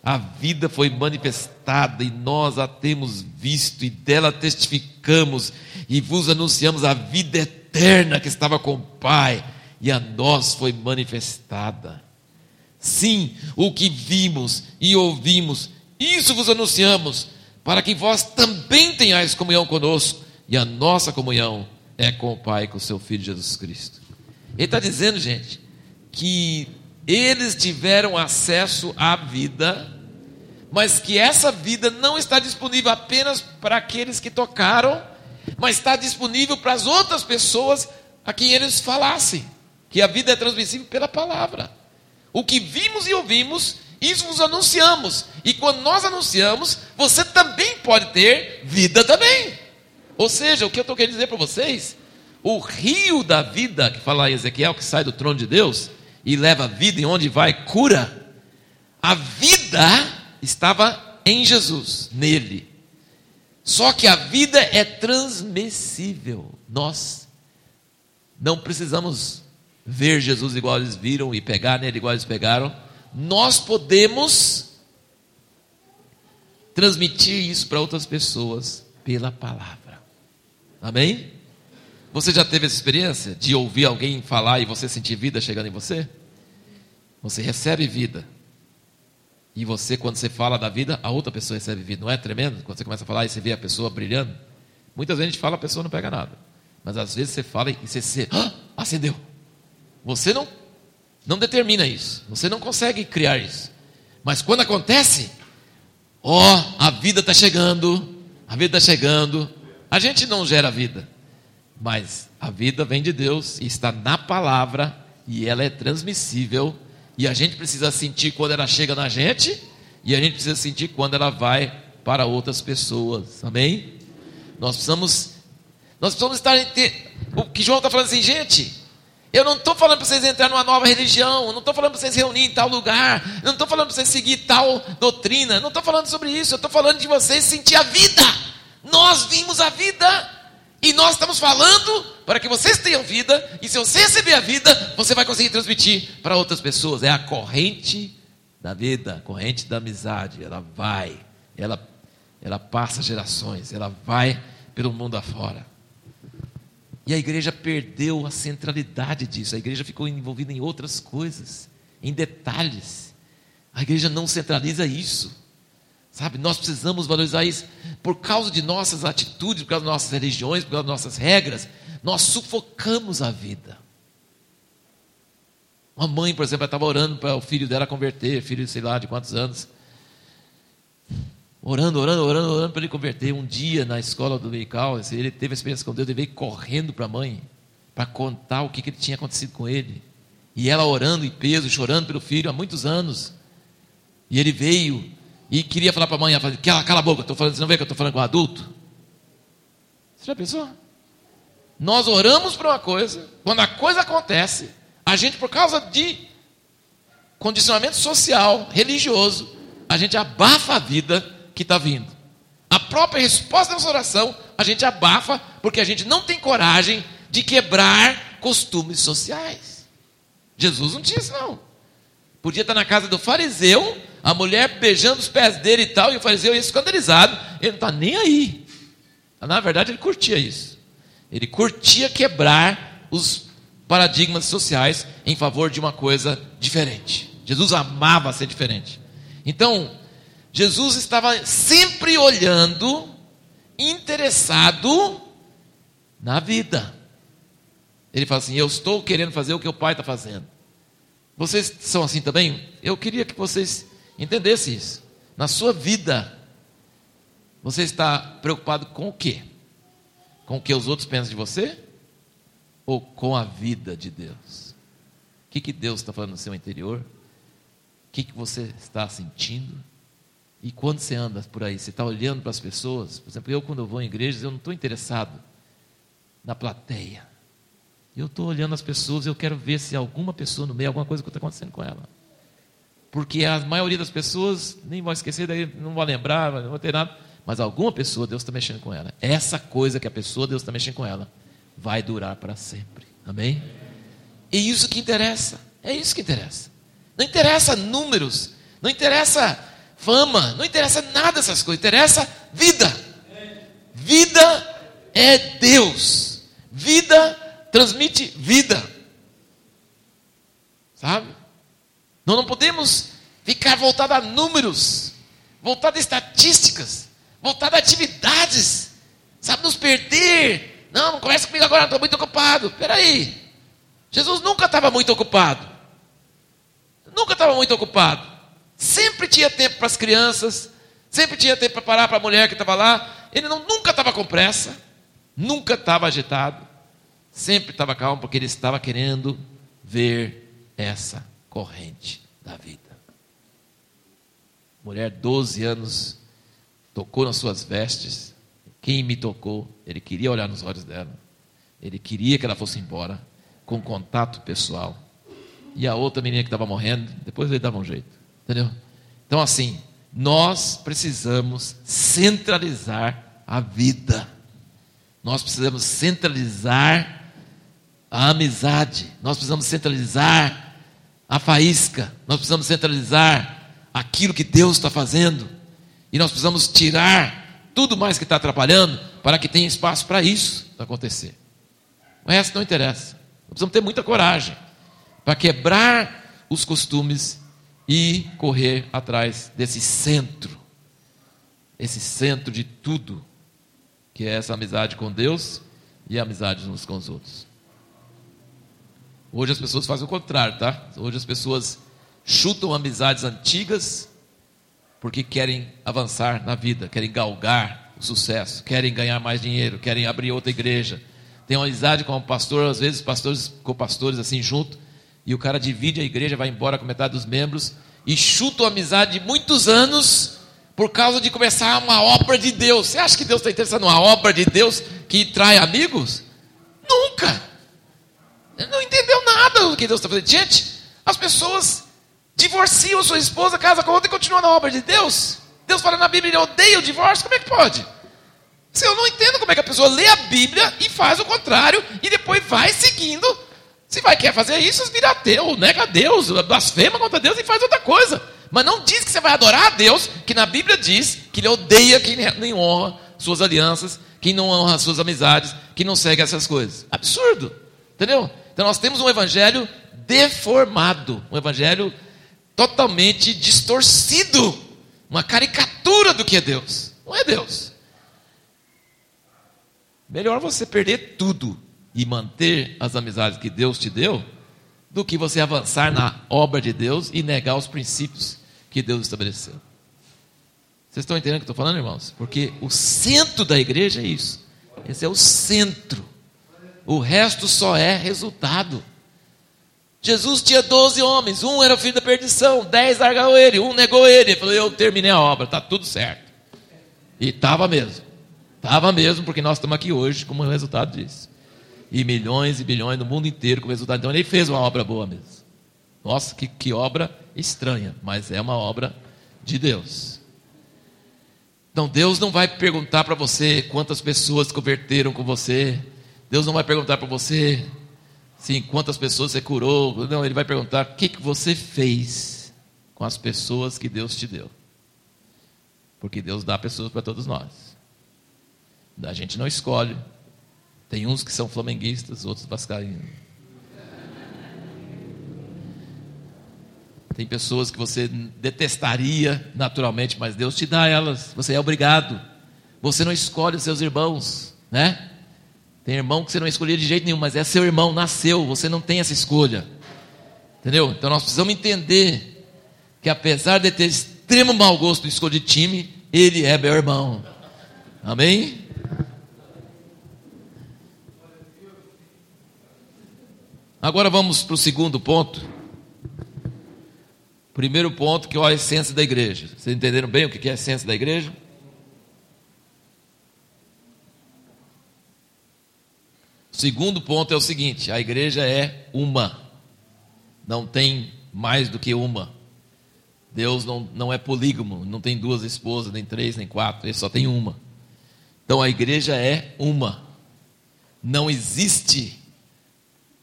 A vida foi manifestada e nós a temos visto e dela testificamos e vos anunciamos a vida eterna que estava com o Pai e a nós foi manifestada. Sim, o que vimos e ouvimos, isso vos anunciamos, para que vós também tenhais comunhão conosco, e a nossa comunhão é com o Pai, com o seu Filho Jesus Cristo. Ele está dizendo, gente, que eles tiveram acesso à vida, mas que essa vida não está disponível apenas para aqueles que tocaram, mas está disponível para as outras pessoas a quem eles falassem que a vida é transmissível pela palavra. O que vimos e ouvimos, isso vos anunciamos. E quando nós anunciamos, você também pode ter vida também. Ou seja, o que eu estou querendo dizer para vocês, o rio da vida, que fala em Ezequiel, que sai do trono de Deus e leva vida e onde vai cura, a vida estava em Jesus, nele. Só que a vida é transmissível. Nós não precisamos ver Jesus igual eles viram e pegar nele igual eles pegaram, nós podemos transmitir isso para outras pessoas pela palavra. Amém? Você já teve essa experiência de ouvir alguém falar e você sentir vida chegando em você? Você recebe vida. E você, quando você fala da vida, a outra pessoa recebe vida. Não é tremendo? Quando você começa a falar e você vê a pessoa brilhando. Muitas vezes a gente fala, a pessoa não pega nada. Mas às vezes você fala e você se ah, acendeu. Você não, não determina isso. Você não consegue criar isso. Mas quando acontece, ó, oh, a vida está chegando. A vida está chegando. A gente não gera vida. Mas a vida vem de Deus e está na palavra e ela é transmissível e a gente precisa sentir quando ela chega na gente e a gente precisa sentir quando ela vai para outras pessoas. Amém? Nós precisamos nós precisamos estar o que João está falando assim, gente, eu não estou falando para vocês entrar numa nova religião, eu não estou falando para vocês reunir em tal lugar, eu não estou falando para vocês seguir tal doutrina, não estou falando sobre isso, eu estou falando de vocês sentir a vida. Nós vimos a vida. E nós estamos falando para que vocês tenham vida, e se você receber a vida, você vai conseguir transmitir para outras pessoas. É a corrente da vida, a corrente da amizade. Ela vai, ela, ela passa gerações, ela vai pelo mundo afora. E a igreja perdeu a centralidade disso, a igreja ficou envolvida em outras coisas, em detalhes. A igreja não centraliza isso. Sabe, nós precisamos valorizar isso. Por causa de nossas atitudes, por causa das nossas religiões, por causa das nossas regras, nós sufocamos a vida. Uma mãe, por exemplo, estava orando para o filho dela converter, filho, sei lá, de quantos anos. Orando, orando, orando, orando para ele converter. Um dia na escola do Meical, ele teve a experiência com Deus, ele veio correndo para a mãe para contar o que, que tinha acontecido com ele. E ela orando em peso, chorando pelo filho há muitos anos. E ele veio e queria falar para a mãe, cala, cala a boca, tô falando, você não vê que eu estou falando com um adulto? Você já pensou? Nós oramos para uma coisa, quando a coisa acontece, a gente, por causa de condicionamento social, religioso, a gente abafa a vida que está vindo. A própria resposta da nossa oração, a gente abafa, porque a gente não tem coragem de quebrar costumes sociais. Jesus não tinha isso, não. Podia estar na casa do fariseu, a mulher beijando os pés dele e tal, e o fariseu escandalizado. Ele não está nem aí. Na verdade, ele curtia isso. Ele curtia quebrar os paradigmas sociais em favor de uma coisa diferente. Jesus amava ser diferente. Então, Jesus estava sempre olhando, interessado na vida. Ele fala assim: Eu estou querendo fazer o que o Pai está fazendo. Vocês são assim também? Eu queria que vocês entendessem isso. Na sua vida, você está preocupado com o quê? Com o que os outros pensam de você? Ou com a vida de Deus? O que, que Deus está falando no seu interior? O que, que você está sentindo? E quando você anda por aí, você está olhando para as pessoas, por exemplo, eu quando eu vou em igrejas, eu não estou interessado na plateia. Eu estou olhando as pessoas, eu quero ver se alguma pessoa no meio, alguma coisa que está acontecendo com ela. Porque a maioria das pessoas nem vão esquecer, daí não vão lembrar, não vão ter nada. Mas alguma pessoa, Deus está mexendo com ela. Essa coisa que a pessoa, Deus está mexendo com ela, vai durar para sempre. Amém? E isso que interessa. É isso que interessa. Não interessa números, não interessa fama, não interessa nada dessas coisas, interessa vida. Vida é Deus. Vida transmite vida. Sabe? Nós não podemos ficar voltado a números, voltado a estatísticas, voltado a atividades, sabe? Nos perder. Não, não conversa comigo agora, estou muito ocupado. Espera aí. Jesus nunca estava muito ocupado. Nunca estava muito ocupado. Sempre tinha tempo para as crianças, sempre tinha tempo para parar para a mulher que estava lá. Ele não, nunca estava com pressa, nunca estava agitado sempre estava calmo porque ele estava querendo ver essa corrente da vida. Mulher, 12 anos, tocou nas suas vestes. Quem me tocou? Ele queria olhar nos olhos dela. Ele queria que ela fosse embora, com contato pessoal. E a outra menina que estava morrendo, depois ele dava um jeito. Entendeu? Então, assim, nós precisamos centralizar a vida. Nós precisamos centralizar a amizade, nós precisamos centralizar a faísca, nós precisamos centralizar aquilo que Deus está fazendo, e nós precisamos tirar tudo mais que está atrapalhando para que tenha espaço para isso acontecer. O resto não interessa. Precisamos ter muita coragem para quebrar os costumes e correr atrás desse centro, esse centro de tudo, que é essa amizade com Deus e a amizade uns com os outros. Hoje as pessoas fazem o contrário, tá? Hoje as pessoas chutam amizades antigas porque querem avançar na vida, querem galgar o sucesso, querem ganhar mais dinheiro, querem abrir outra igreja. Tem uma amizade com o pastor, às vezes pastores com pastores assim junto, e o cara divide a igreja, vai embora com metade dos membros e chuta a amizade de muitos anos por causa de começar uma obra de Deus. Você acha que Deus está interessado numa obra de Deus que trai amigos? Nunca. Não entendeu nada do que Deus está fazendo. Gente, as pessoas divorciam sua esposa, casa com outra e continuam na obra de Deus. Deus fala na Bíblia, ele odeia o divórcio, como é que pode? Se eu não entendo como é que a pessoa lê a Bíblia e faz o contrário e depois vai seguindo. Se vai querer fazer isso, vira ateu, nega Deus, blasfema contra Deus e faz outra coisa. Mas não diz que você vai adorar a Deus, que na Bíblia diz que ele odeia quem nem honra suas alianças, quem não honra suas amizades, quem não segue essas coisas. Absurdo. Entendeu? Então nós temos um evangelho deformado, um evangelho totalmente distorcido, uma caricatura do que é Deus. Não é Deus. Melhor você perder tudo e manter as amizades que Deus te deu, do que você avançar na obra de Deus e negar os princípios que Deus estabeleceu. Vocês estão entendendo o que eu estou falando, irmãos? Porque o centro da igreja é isso. Esse é o centro. O resto só é resultado. Jesus tinha 12 homens, um era filho da perdição, dez largaram ele, um negou ele. Ele falou: Eu terminei a obra, está tudo certo. E estava mesmo. Estava mesmo, porque nós estamos aqui hoje como resultado disso. E milhões e bilhões no mundo inteiro como resultado. Então ele fez uma obra boa mesmo. Nossa, que, que obra estranha, mas é uma obra de Deus. Então Deus não vai perguntar para você quantas pessoas converteram com você. Deus não vai perguntar para você Sim, quantas pessoas você curou? Não, ele vai perguntar o que, que você fez com as pessoas que Deus te deu. Porque Deus dá pessoas para todos nós. A gente não escolhe. Tem uns que são flamenguistas, outros vascaínos. Tem pessoas que você detestaria naturalmente, mas Deus te dá elas. Você é obrigado. Você não escolhe os seus irmãos, né? Tem irmão que você não escolhia de jeito nenhum, mas é seu irmão, nasceu, você não tem essa escolha. Entendeu? Então nós precisamos entender que apesar de ter extremo mau gosto de escolher time, ele é meu irmão. Amém? Agora vamos para o segundo ponto. Primeiro ponto, que é a essência da igreja. Vocês entenderam bem o que é a essência da igreja? Segundo ponto é o seguinte: a igreja é uma, não tem mais do que uma. Deus não, não é polígamo, não tem duas esposas, nem três, nem quatro, ele só tem uma. Então a igreja é uma. Não existe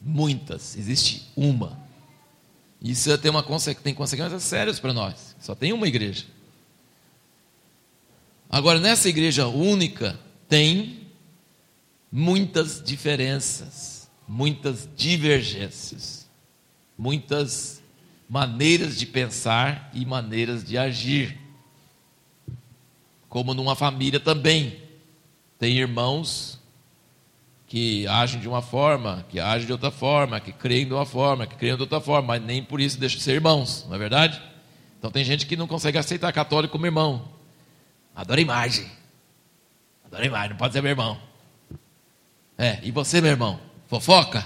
muitas, existe uma. Isso tem, uma, tem consequências sérias para nós. Só tem uma igreja. Agora, nessa igreja única, tem muitas diferenças, muitas divergências, muitas maneiras de pensar e maneiras de agir. Como numa família também. Tem irmãos que agem de uma forma, que agem de outra forma, que creem de uma forma, que creem de outra forma, mas nem por isso deixam de ser irmãos, não é verdade? Então tem gente que não consegue aceitar católico como irmão. Adora imagem. Adora imagem, não pode ser meu irmão. É, e você, meu irmão? Fofoca?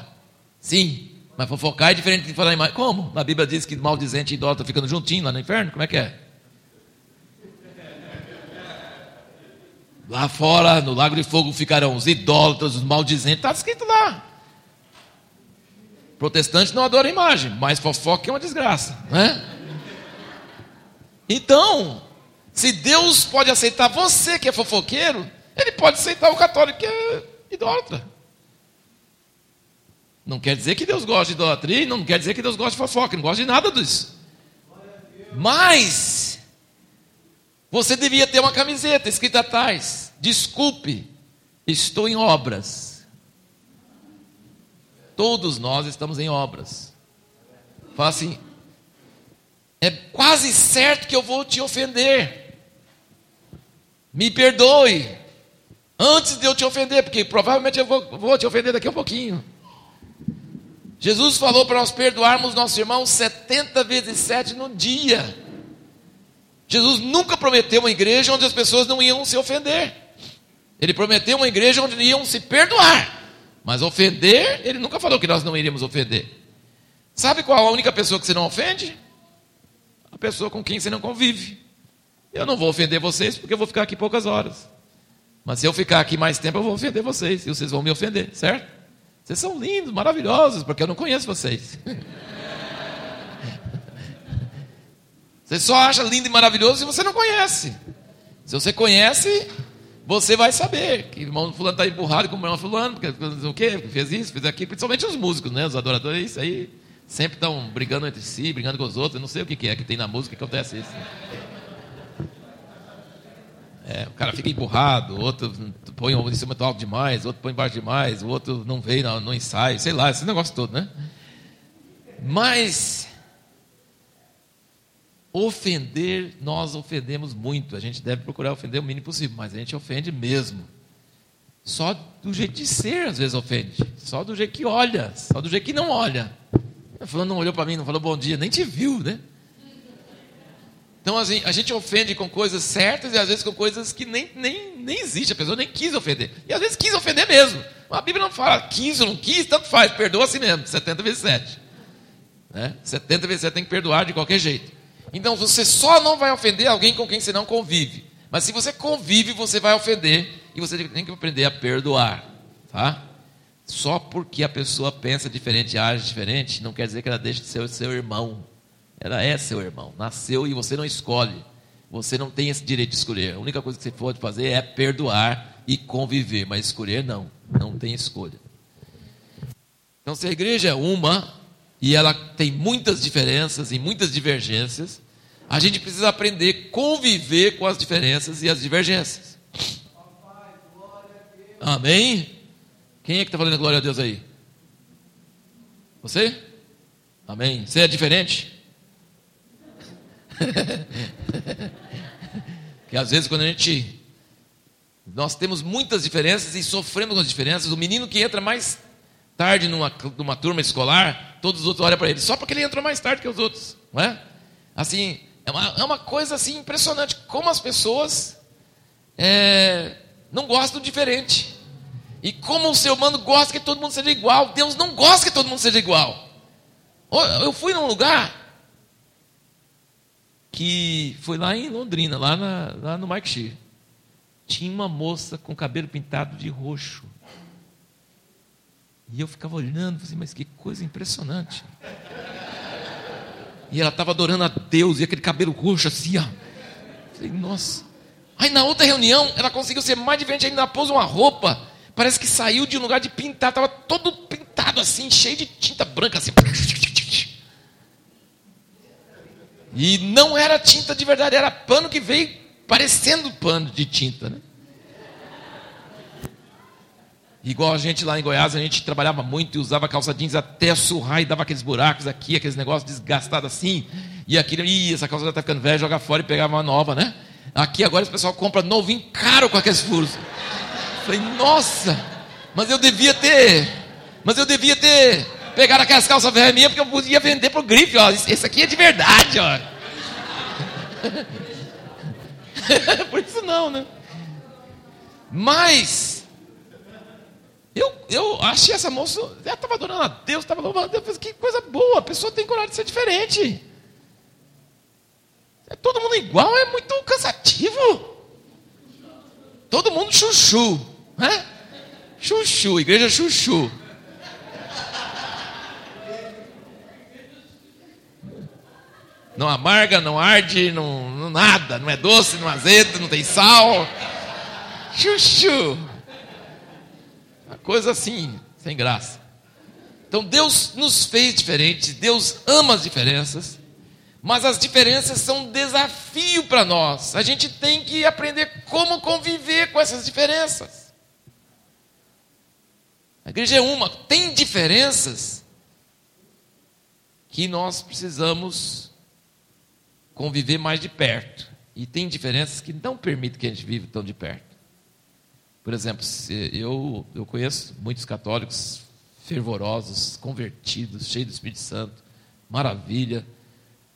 Sim. Mas fofocar é diferente de falar em mais. Como? Na Bíblia diz que maldizente e idólatra ficando juntinho lá no inferno? Como é que é? Lá fora, no lago de fogo, ficarão os idólatras, os maldizentes. Está escrito lá. Protestante não adora imagem, mas fofoca é uma desgraça, né? Então, se Deus pode aceitar você que é fofoqueiro, Ele pode aceitar o católico que é idólatra. Não quer dizer que Deus gosta de idolatria, não quer dizer que Deus gosta de fofoca, não gosta de nada disso. Mas você devia ter uma camiseta escrita atrás: Desculpe, estou em obras. Todos nós estamos em obras. Fala assim: é quase certo que eu vou te ofender. Me perdoe. Antes de eu te ofender, porque provavelmente eu vou, vou te ofender daqui a um pouquinho. Jesus falou para nós perdoarmos nossos irmãos 70 vezes 7 no dia. Jesus nunca prometeu uma igreja onde as pessoas não iam se ofender. Ele prometeu uma igreja onde iam se perdoar. Mas ofender, ele nunca falou que nós não iríamos ofender. Sabe qual a única pessoa que você não ofende? A pessoa com quem você não convive. Eu não vou ofender vocês porque eu vou ficar aqui poucas horas. Mas se eu ficar aqui mais tempo, eu vou ofender vocês. E vocês vão me ofender, certo? Vocês são lindos, maravilhosos, porque eu não conheço vocês. Você só acha lindo e maravilhoso se você não conhece. Se você conhece, você vai saber que o irmão fulano está emburrado com o irmão fulano, porque o quê? Fez isso, fez aquilo, principalmente os músicos, né? Os adoradores, aí sempre estão brigando entre si, brigando com os outros. Eu não sei o que é que tem na música que acontece isso. É, o cara fica empurrado, outro põe um instrumento alto demais, outro põe baixo demais, o outro não veio no, no ensaio, sei lá, esse negócio todo, né? Mas ofender, nós ofendemos muito. A gente deve procurar ofender o mínimo possível, mas a gente ofende mesmo. Só do jeito de ser, às vezes ofende. Só do jeito que olha, só do jeito que não olha. Fulano não olhou para mim, não falou bom dia, nem te viu, né? Então, a gente ofende com coisas certas e às vezes com coisas que nem, nem, nem existe, a pessoa nem quis ofender. E às vezes quis ofender mesmo. A Bíblia não fala quis ou não quis, tanto faz, perdoa assim mesmo, 70 vezes 7. Né? 70 vezes 7 tem que perdoar de qualquer jeito. Então, você só não vai ofender alguém com quem você não convive. Mas se você convive, você vai ofender e você tem que aprender a perdoar. Tá? Só porque a pessoa pensa diferente, age diferente, não quer dizer que ela deixe de ser o seu irmão. Ela é seu irmão, nasceu e você não escolhe. Você não tem esse direito de escolher. A única coisa que você pode fazer é perdoar e conviver, mas escolher não, não tem escolha. Então, se a igreja é uma e ela tem muitas diferenças e muitas divergências, a gente precisa aprender a conviver com as diferenças e as divergências. Amém? Quem é que está falando glória a Deus aí? Você? Amém? Você é diferente? que às vezes quando a gente nós temos muitas diferenças e sofremos com as diferenças. O menino que entra mais tarde numa, numa turma escolar, todos os outros olham para ele, só porque ele entrou mais tarde que os outros, não é? Assim, é uma, é uma coisa assim impressionante como as pessoas é, não gostam diferente. E como o ser humano gosta que todo mundo seja igual, Deus não gosta que todo mundo seja igual. Eu fui num lugar que foi lá em Londrina, lá, na, lá no Mike Shea. Tinha uma moça com cabelo pintado de roxo. E eu ficava olhando, assim, mas que coisa impressionante. E ela estava adorando a Deus, e aquele cabelo roxo assim, ó. Falei, nossa. Aí na outra reunião, ela conseguiu ser mais diferente ainda, pôs uma roupa, parece que saiu de um lugar de pintar, estava todo pintado assim, cheio de tinta branca assim. E não era tinta de verdade, era pano que veio parecendo pano de tinta, né? Igual a gente lá em Goiás, a gente trabalhava muito e usava calça jeans até surrar e dava aqueles buracos aqui, aqueles negócios desgastados assim. E aquilo, ih, essa calça já está ficando velha, joga fora e pegava uma nova, né? Aqui agora o pessoal compra novinho caro com aqueles furos. Falei, nossa, mas eu devia ter, mas eu devia ter Pegaram aquelas calças velhas minhas porque eu podia vender pro grife, ó. Esse aqui é de verdade, ó. Por isso não, né? Mas eu, eu achei essa moça, ela estava adorando a Deus, estava louvando a Deus, que coisa boa, a pessoa tem coragem de ser diferente. É todo mundo igual, é muito cansativo. Todo mundo chuchu, né? Chuchu, igreja chuchu. Não amarga, não arde, não, não nada, não é doce, não é azedo, não tem sal. Chuchu. Uma coisa assim, sem graça. Então Deus nos fez diferentes, Deus ama as diferenças, mas as diferenças são um desafio para nós. A gente tem que aprender como conviver com essas diferenças. igreja é uma. Tem diferenças que nós precisamos conviver mais de perto. E tem diferenças que não permitem que a gente viva tão de perto. Por exemplo, eu, eu conheço muitos católicos fervorosos, convertidos, cheios do Espírito Santo, maravilha,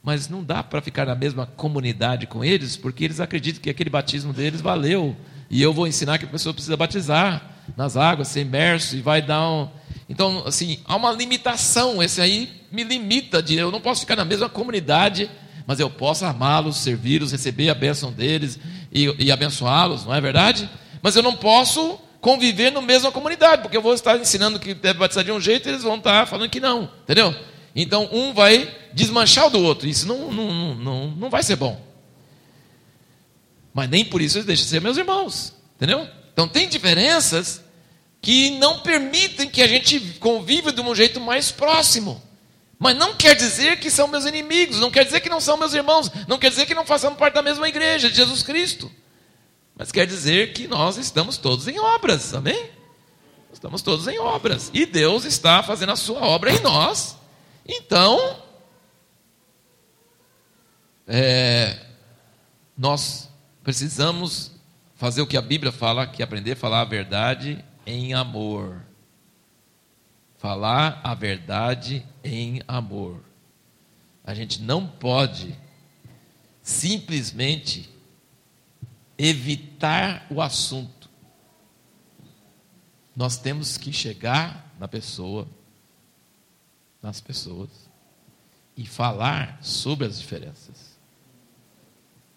mas não dá para ficar na mesma comunidade com eles, porque eles acreditam que aquele batismo deles valeu, e eu vou ensinar que a pessoa precisa batizar nas águas, ser imerso, e vai dar um. Então, assim, há uma limitação, esse aí me limita, de eu não posso ficar na mesma comunidade, mas eu posso amá-los, servi-los, receber a bênção deles e, e abençoá-los, não é verdade? Mas eu não posso conviver na mesma comunidade, porque eu vou estar ensinando que deve batizar de um jeito e eles vão estar falando que não, entendeu? Então um vai desmanchar o do outro, isso não, não, não, não vai ser bom. Mas nem por isso eles deixam de ser meus irmãos, entendeu? Então tem diferenças que não permitem que a gente conviva de um jeito mais próximo. Mas não quer dizer que são meus inimigos, não quer dizer que não são meus irmãos, não quer dizer que não façamos parte da mesma igreja de Jesus Cristo. Mas quer dizer que nós estamos todos em obras, amém? Estamos todos em obras. E Deus está fazendo a sua obra em nós. Então, é, nós precisamos fazer o que a Bíblia fala, que aprender a falar a verdade em amor. Falar a verdade em amor. A gente não pode simplesmente evitar o assunto. Nós temos que chegar na pessoa, nas pessoas, e falar sobre as diferenças.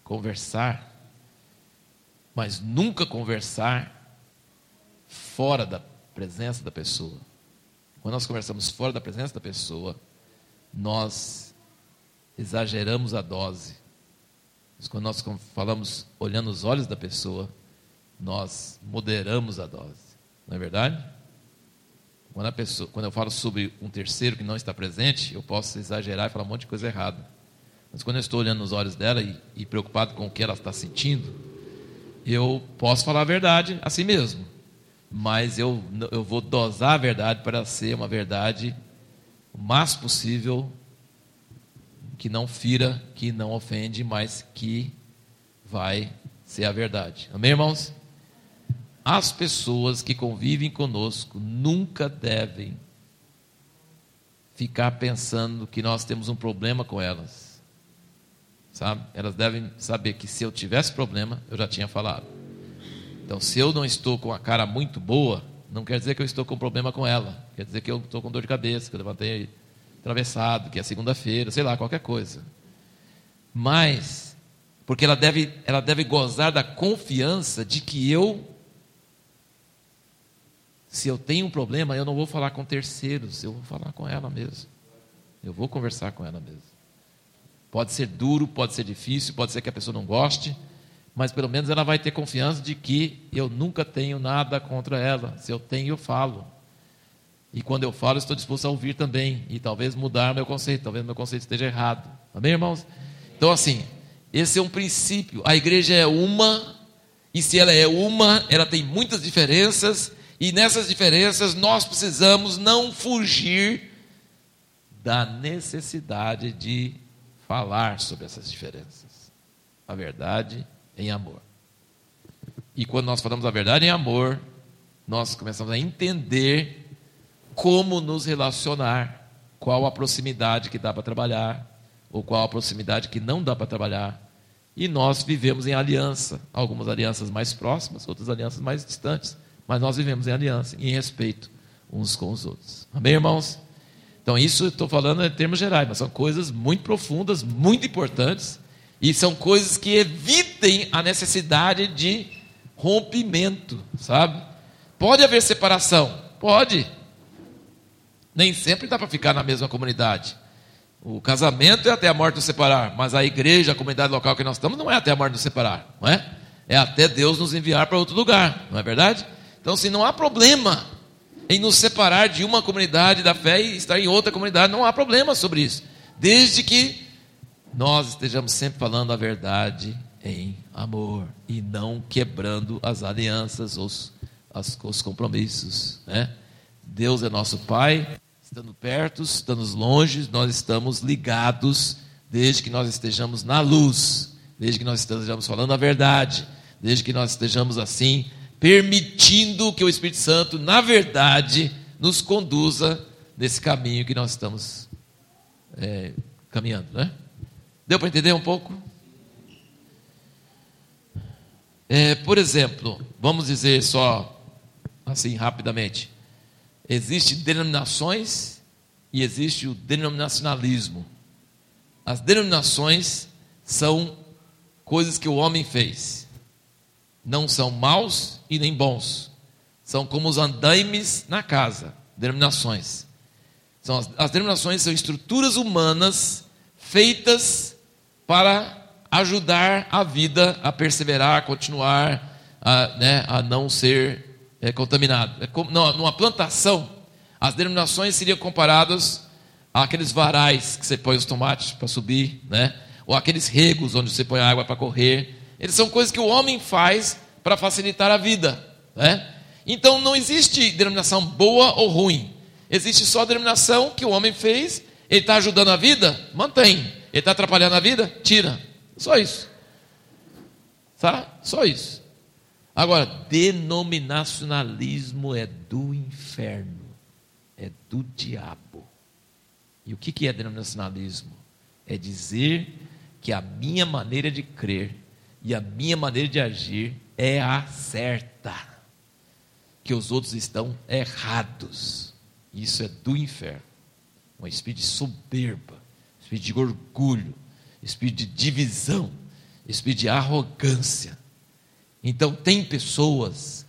Conversar, mas nunca conversar fora da presença da pessoa. Quando nós conversamos fora da presença da pessoa, nós exageramos a dose mas quando nós falamos olhando os olhos da pessoa, nós moderamos a dose. Não é verdade? Quando, a pessoa, quando eu falo sobre um terceiro que não está presente, eu posso exagerar e falar um monte de coisa errada. Mas quando eu estou olhando nos olhos dela e, e preocupado com o que ela está sentindo, eu posso falar a verdade assim mesmo. Mas eu, eu vou dosar a verdade para ser uma verdade o mais possível que não fira, que não ofende, mas que vai ser a verdade. Amém, irmãos? As pessoas que convivem conosco nunca devem ficar pensando que nós temos um problema com elas. Sabe? Elas devem saber que se eu tivesse problema, eu já tinha falado. Então, se eu não estou com a cara muito boa, não quer dizer que eu estou com problema com ela. Quer dizer que eu estou com dor de cabeça, que eu levantei atravessado, que é segunda-feira, sei lá, qualquer coisa. Mas, porque ela deve, ela deve gozar da confiança de que eu, se eu tenho um problema, eu não vou falar com terceiros, eu vou falar com ela mesmo. Eu vou conversar com ela mesmo. Pode ser duro, pode ser difícil, pode ser que a pessoa não goste, mas pelo menos ela vai ter confiança de que eu nunca tenho nada contra ela. Se eu tenho, eu falo. E quando eu falo, estou disposto a ouvir também. E talvez mudar meu conceito. Talvez meu conceito esteja errado. Amém, irmãos? Então, assim, esse é um princípio. A igreja é uma. E se ela é uma, ela tem muitas diferenças. E nessas diferenças, nós precisamos não fugir da necessidade de falar sobre essas diferenças. A verdade em amor. E quando nós falamos a verdade em amor, nós começamos a entender como nos relacionar, qual a proximidade que dá para trabalhar, ou qual a proximidade que não dá para trabalhar. E nós vivemos em aliança, algumas alianças mais próximas, outras alianças mais distantes, mas nós vivemos em aliança, em respeito uns com os outros. Amém, irmãos? Então, isso eu estou falando em termos gerais, mas são coisas muito profundas, muito importantes, e são coisas que evitem a necessidade de rompimento, sabe? Pode haver separação? Pode. Nem sempre dá para ficar na mesma comunidade. O casamento é até a morte nos separar, mas a igreja, a comunidade local que nós estamos, não é até a morte nos separar, não é? É até Deus nos enviar para outro lugar, não é verdade? Então, se não há problema em nos separar de uma comunidade da fé e estar em outra comunidade, não há problema sobre isso, desde que nós estejamos sempre falando a verdade em amor e não quebrando as alianças, os, as, os compromissos, né? Deus é nosso Pai, estando perto, estando longe, nós estamos ligados, desde que nós estejamos na luz, desde que nós estejamos falando a verdade, desde que nós estejamos assim, permitindo que o Espírito Santo, na verdade, nos conduza nesse caminho que nós estamos é, caminhando, né? Deu para entender um pouco? É, por exemplo, vamos dizer só assim rapidamente: existem denominações e existe o denominacionalismo. As denominações são coisas que o homem fez, não são maus e nem bons, são como os andaimes na casa, denominações. São as, as denominações são estruturas humanas feitas para ajudar a vida a perseverar, a continuar, a, né, a não ser é, contaminado. É como, não, numa plantação, as denominações seriam comparadas àqueles varais que você põe os tomates para subir, né? ou aqueles regos onde você põe água para correr. Eles são coisas que o homem faz para facilitar a vida. Né? Então não existe denominação boa ou ruim. Existe só a denominação que o homem fez. Ele está ajudando a vida? Mantém. Ele está atrapalhando a vida? Tira. Só isso. Tá? Só isso. Agora, denominacionalismo é do inferno, é do diabo. E o que, é denominacionalismo? É dizer que a minha maneira de crer e a minha maneira de agir é a certa, que os outros estão errados. Isso é do inferno. Um espírito de soberba, espírito de orgulho, espírito de divisão, espírito de arrogância. Então, tem pessoas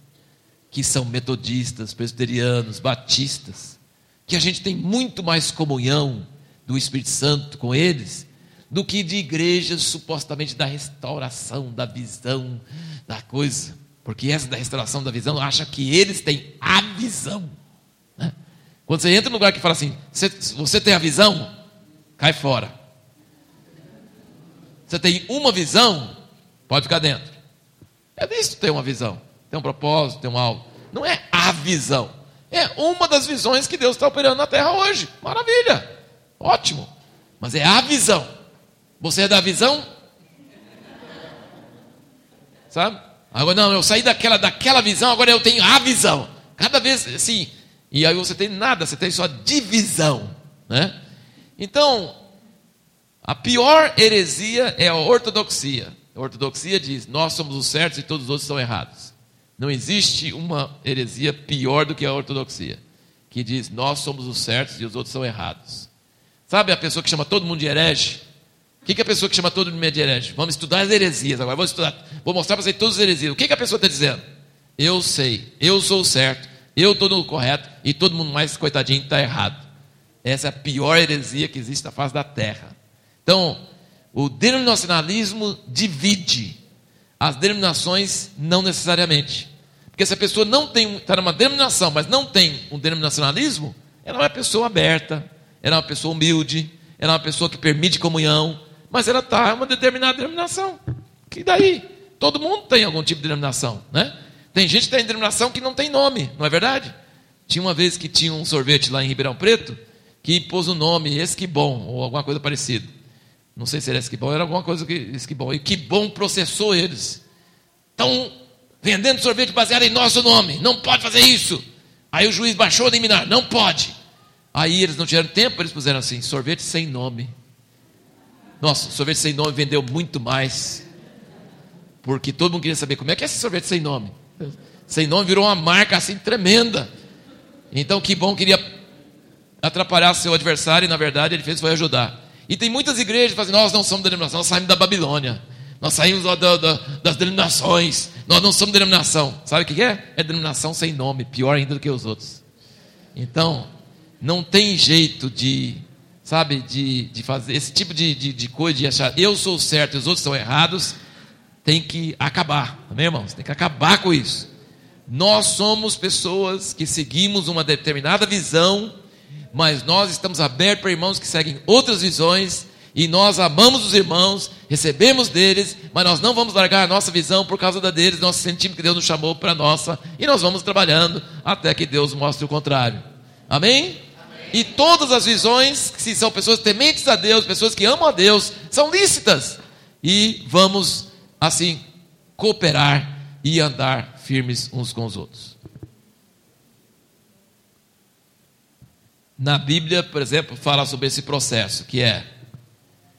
que são metodistas, presbiterianos, batistas, que a gente tem muito mais comunhão do Espírito Santo com eles do que de igrejas supostamente da restauração, da visão, da coisa. Porque essa da restauração da visão acha que eles têm a visão. Né? Quando você entra num lugar que fala assim, você, você tem a visão, cai fora. Você tem uma visão, pode ficar dentro. É isso ter uma visão. Tem um propósito, tem um algo. Não é a visão. É uma das visões que Deus está operando na terra hoje. Maravilha. Ótimo. Mas é a visão. Você é da visão? Sabe? Agora não, eu saí daquela, daquela visão, agora eu tenho a visão. Cada vez assim. E aí você tem nada, você tem só divisão. Né? Então, a pior heresia é a ortodoxia. A ortodoxia diz: nós somos os certos e todos os outros são errados. Não existe uma heresia pior do que a ortodoxia, que diz: nós somos os certos e os outros são errados. Sabe a pessoa que chama todo mundo de herege? O que, a pessoa que chama todo mundo de herege? Vamos estudar as heresias agora. Vamos estudar. Vou mostrar para vocês todas as heresias. O que, que a pessoa está dizendo? Eu sei, eu sou o certo, eu estou no correto e todo mundo mais coitadinho está errado. Essa é a pior heresia que existe na face da terra. Então, o denominacionalismo divide, as denominações não necessariamente. Porque se a pessoa não tem, está numa denominação, mas não tem um denominacionalismo, ela é uma pessoa aberta, ela é uma pessoa humilde, ela é uma pessoa que permite comunhão, mas ela está em uma determinada denominação. Que daí? Todo mundo tem algum tipo de denominação, né? Tem gente que tem denominação que não tem nome, não é verdade? Tinha uma vez que tinha um sorvete lá em Ribeirão Preto que pôs o nome Esquibom ou alguma coisa parecida. Não sei se era Esquibom, era alguma coisa que Esquibom. E que bom processou eles. Estão vendendo sorvete baseado em nosso nome. Não pode fazer isso. Aí o juiz baixou a liminar. Não pode. Aí eles não tiveram tempo, eles puseram assim: sorvete sem nome. Nossa, sorvete sem nome vendeu muito mais. Porque todo mundo queria saber como é que é esse sorvete sem nome. Sem nome virou uma marca assim tremenda. Então, que bom queria atrapalhar seu adversário e na verdade ele fez foi ajudar. E tem muitas igrejas que fazem, nós não somos denominação, nós saímos da Babilônia. Nós saímos da, da, das denominações. Nós não somos denominação. Sabe o que é? É denominação sem nome, pior ainda do que os outros. Então, não tem jeito de, sabe, de, de fazer esse tipo de, de, de coisa, de achar eu sou certo e os outros são errados, tem que acabar, amém, irmãos? Tem que acabar com isso. Nós somos pessoas que seguimos uma determinada visão, mas nós estamos abertos para irmãos que seguem outras visões, e nós amamos os irmãos, recebemos deles, mas nós não vamos largar a nossa visão por causa da deles, nós sentimos que Deus nos chamou para a nossa, e nós vamos trabalhando até que Deus mostre o contrário. Amém? E todas as visões, se são pessoas tementes a Deus, pessoas que amam a Deus, são lícitas. E vamos, assim, cooperar e andar firmes uns com os outros. Na Bíblia, por exemplo, fala sobre esse processo, que é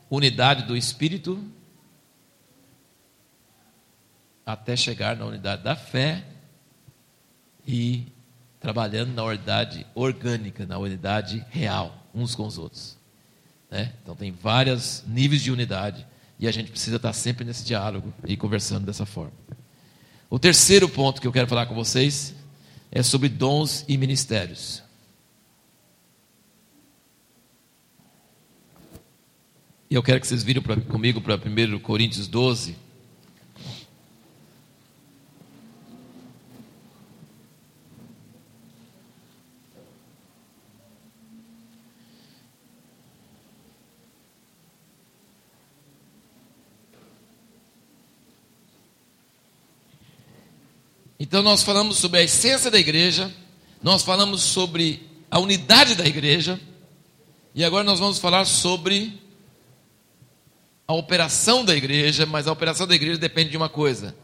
unidade do espírito até chegar na unidade da fé e trabalhando na unidade orgânica, na unidade real, uns com os outros. Né? Então tem vários níveis de unidade e a gente precisa estar sempre nesse diálogo e conversando dessa forma. O terceiro ponto que eu quero falar com vocês é sobre dons e ministérios. E eu quero que vocês virem pra, comigo para 1 Coríntios 12. Então, nós falamos sobre a essência da igreja, nós falamos sobre a unidade da igreja, e agora nós vamos falar sobre a operação da igreja, mas a operação da igreja depende de uma coisa: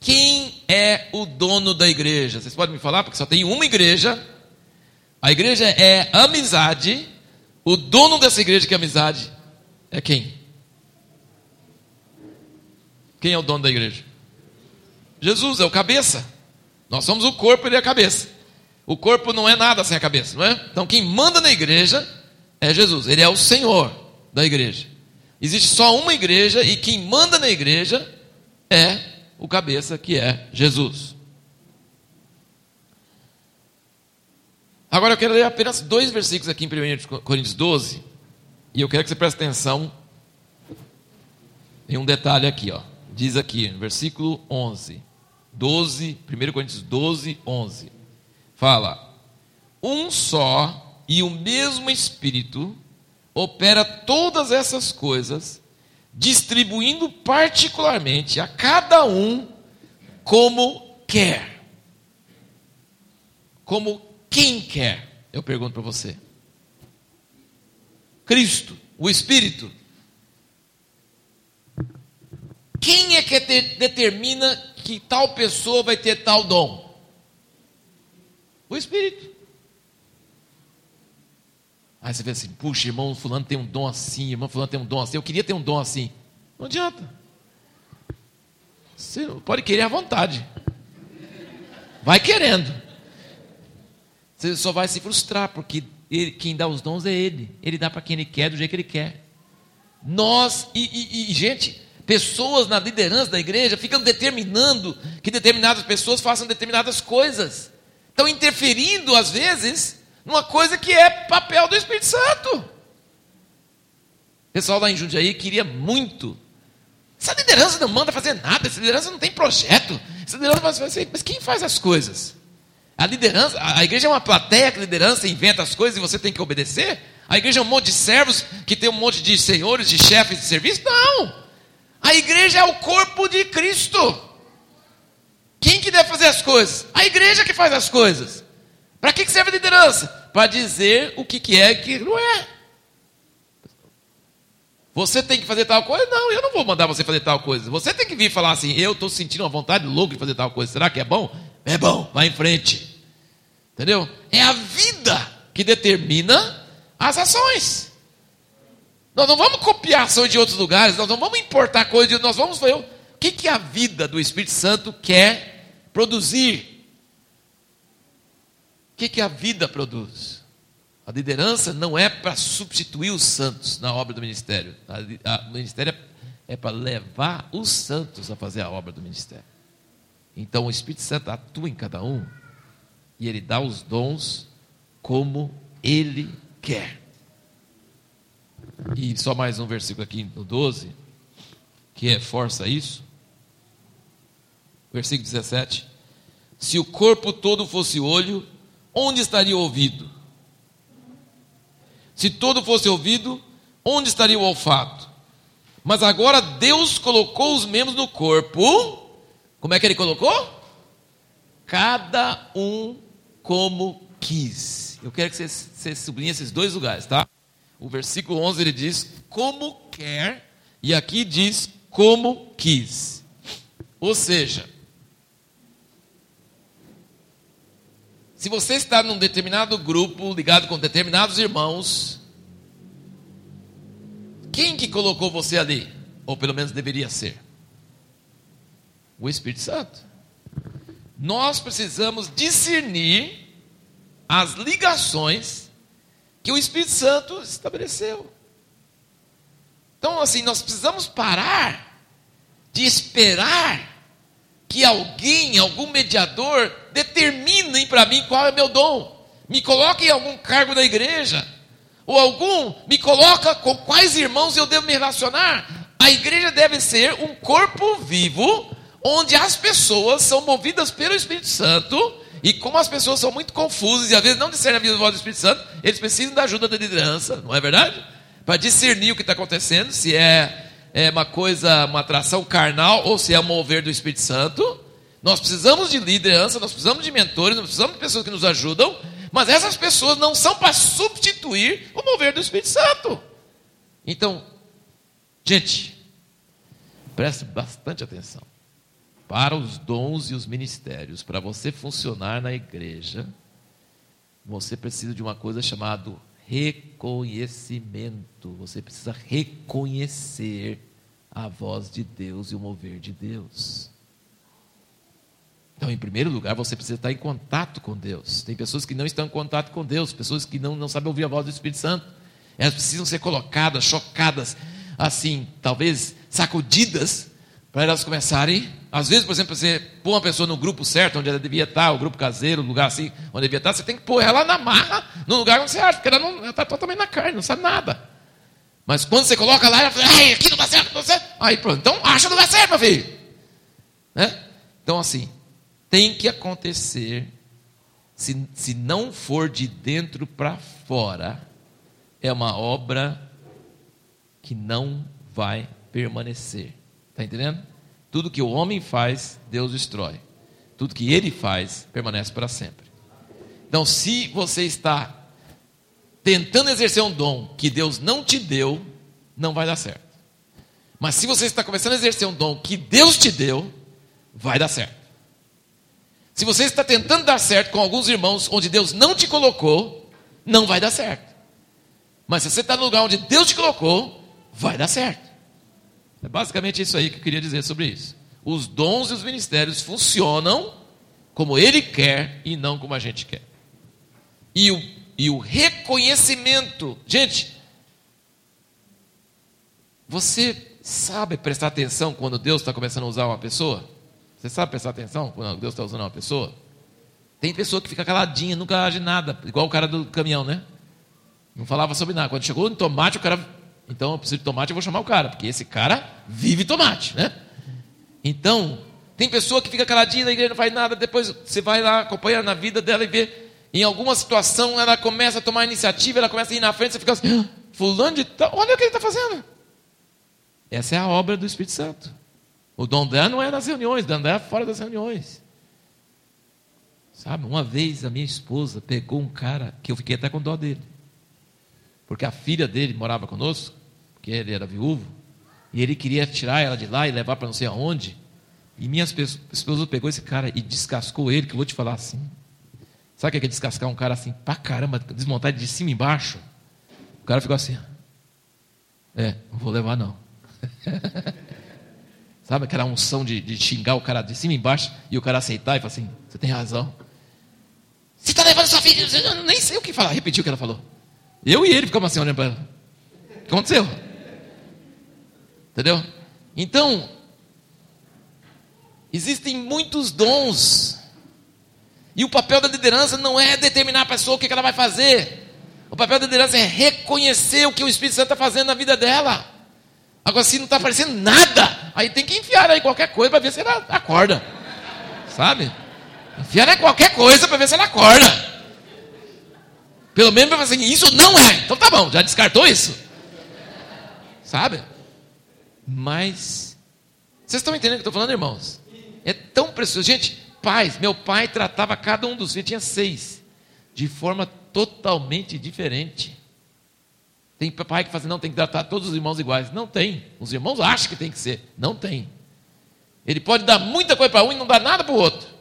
quem é o dono da igreja? Vocês podem me falar? Porque só tem uma igreja. A igreja é amizade. O dono dessa igreja que é amizade é quem? Quem é o dono da igreja? Jesus é o cabeça. Nós somos o corpo, ele é a cabeça. O corpo não é nada sem a cabeça, não é? Então quem manda na igreja é Jesus. Ele é o Senhor da igreja. Existe só uma igreja e quem manda na igreja é o cabeça, que é Jesus. Agora eu quero ler apenas dois versículos aqui em 1 Coríntios 12. E eu quero que você preste atenção em um detalhe aqui, ó. Diz aqui, versículo 11, 12, 1 Coríntios 12, 11. Fala: Um só e o mesmo Espírito opera todas essas coisas, distribuindo particularmente a cada um como quer. Como quem quer? Eu pergunto para você. Cristo, o Espírito. Quem é que determina que tal pessoa vai ter tal dom? O Espírito. Aí você vê assim, puxa, irmão fulano tem um dom assim, irmão fulano tem um dom assim, eu queria ter um dom assim. Não adianta. Você pode querer à vontade. Vai querendo. Você só vai se frustrar, porque ele, quem dá os dons é ele. Ele dá para quem ele quer, do jeito que ele quer. Nós, e, e, e gente, pessoas na liderança da igreja ficam determinando que determinadas pessoas façam determinadas coisas. Estão interferindo, às vezes, numa coisa que é papel do Espírito Santo. O pessoal lá em Jundiaí queria muito. Essa liderança não manda fazer nada, essa liderança não tem projeto. Essa liderança faz assim, mas quem faz as coisas? A liderança, a igreja é uma plateia que a liderança inventa as coisas e você tem que obedecer? A igreja é um monte de servos que tem um monte de senhores, de chefes de serviço? Não! A igreja é o corpo de Cristo. Quem que deve fazer as coisas? A igreja que faz as coisas. Para que serve a liderança? Para dizer o que, que é e que não é. Você tem que fazer tal coisa? Não, eu não vou mandar você fazer tal coisa. Você tem que vir falar assim: eu estou sentindo uma vontade louca de fazer tal coisa. Será que é bom? É bom, vai em frente. Entendeu? É a vida que determina as ações. Nós não vamos copiar ações de outros lugares, nós não vamos importar coisas, nós vamos ver o que, que a vida do Espírito Santo quer produzir o que, que a vida produz? A liderança não é para substituir os santos na obra do ministério. o ministério é, é para levar os santos a fazer a obra do ministério. Então o Espírito Santo atua em cada um e ele dá os dons como ele quer. E só mais um versículo aqui no 12, que reforça isso. Versículo 17. Se o corpo todo fosse olho, onde estaria o ouvido? Se todo fosse ouvido, onde estaria o olfato? Mas agora Deus colocou os membros no corpo. Como é que ele colocou? Cada um como quis. eu quero que você, você sublinhe esses dois lugares, tá? O versículo 11 ele diz: Como quer, e aqui diz: Como quis. Ou seja, se você está num determinado grupo, ligado com determinados irmãos, quem que colocou você ali? Ou pelo menos deveria ser? O Espírito Santo. Nós precisamos discernir as ligações que o Espírito Santo estabeleceu. Então, assim, nós precisamos parar de esperar que alguém, algum mediador, determine para mim qual é o meu dom. Me coloque em algum cargo da igreja. Ou algum me coloca com quais irmãos eu devo me relacionar. A igreja deve ser um corpo vivo, onde as pessoas são movidas pelo Espírito Santo. E como as pessoas são muito confusas e às vezes não discernem a vida voz do Espírito Santo, eles precisam da ajuda da liderança, não é verdade? Para discernir o que está acontecendo, se é, é uma coisa, uma atração carnal ou se é mover do Espírito Santo. Nós precisamos de liderança, nós precisamos de mentores, nós precisamos de pessoas que nos ajudam, mas essas pessoas não são para substituir o mover do Espírito Santo. Então, gente, preste bastante atenção. Para os dons e os ministérios, para você funcionar na igreja, você precisa de uma coisa chamada reconhecimento. Você precisa reconhecer a voz de Deus e o mover de Deus. Então, em primeiro lugar, você precisa estar em contato com Deus. Tem pessoas que não estão em contato com Deus, pessoas que não, não sabem ouvir a voz do Espírito Santo. Elas precisam ser colocadas, chocadas, assim, talvez sacudidas, para elas começarem. Às vezes, por exemplo, você pôr uma pessoa no grupo certo, onde ela devia estar, o grupo caseiro, o lugar assim, onde devia estar, você tem que pôr ela na marra, no lugar onde você acha, porque ela está totalmente na carne, não sabe nada. Mas quando você coloca lá, ela fala, ai, aqui não dá certo, não dá certo. Aí pronto, então acha não dá certo, meu filho. Né? Então, assim, tem que acontecer, se, se não for de dentro para fora, é uma obra que não vai permanecer. Está entendendo? Tudo que o homem faz, Deus destrói. Tudo que ele faz, permanece para sempre. Então, se você está tentando exercer um dom que Deus não te deu, não vai dar certo. Mas se você está começando a exercer um dom que Deus te deu, vai dar certo. Se você está tentando dar certo com alguns irmãos onde Deus não te colocou, não vai dar certo. Mas se você está no lugar onde Deus te colocou, vai dar certo. É basicamente isso aí que eu queria dizer sobre isso. Os dons e os ministérios funcionam como Ele quer e não como a gente quer. E o, e o reconhecimento. Gente, você sabe prestar atenção quando Deus está começando a usar uma pessoa? Você sabe prestar atenção quando Deus está usando uma pessoa? Tem pessoa que fica caladinha, nunca age nada, igual o cara do caminhão, né? Não falava sobre nada. Quando chegou no tomate, o cara. Então, eu preciso de tomate, eu vou chamar o cara, porque esse cara vive tomate, né? Então, tem pessoa que fica caladinha na igreja, não faz nada, depois você vai lá, acompanha na vida dela e vê. Em alguma situação, ela começa a tomar iniciativa, ela começa a ir na frente, você fica assim, ah, fulano de tal, olha o que ele está fazendo. Essa é a obra do Espírito Santo. O dom dela não é nas reuniões, o dom dela é fora das reuniões. Sabe, uma vez a minha esposa pegou um cara que eu fiquei até com dó dele. Porque a filha dele morava conosco, porque ele era viúvo, e ele queria tirar ela de lá e levar para não sei aonde. E minha esposa pegou esse cara e descascou ele, que eu vou te falar assim. Sabe o que é descascar um cara assim, pra caramba, desmontar de cima e embaixo? O cara ficou assim. É, não vou levar não. Sabe aquela unção de, de xingar o cara de cima e embaixo e o cara aceitar e falar assim: você tem razão. Você está levando sua filha, eu nem sei o que falar. Repetiu o que ela falou. Eu e ele ficamos assim olhando para ela. O que aconteceu? Entendeu? Então, existem muitos dons. E o papel da liderança não é determinar a pessoa o que ela vai fazer. O papel da liderança é reconhecer o que o Espírito Santo está fazendo na vida dela. Agora, se não está aparecendo nada, aí tem que enfiar aí qualquer coisa para ver se ela acorda. Sabe? Enfiar aí qualquer coisa para ver se ela acorda. Pelo menos fazer assim, isso não é. Então tá bom, já descartou isso. Sabe? Mas, vocês estão entendendo o que eu estou falando, irmãos? É tão precioso. Gente, pais, meu pai tratava cada um dos filhos, tinha seis, de forma totalmente diferente. Tem pai que fala assim, não, tem que tratar todos os irmãos iguais. Não tem. Os irmãos acham que tem que ser. Não tem. Ele pode dar muita coisa para um e não dar nada para o outro.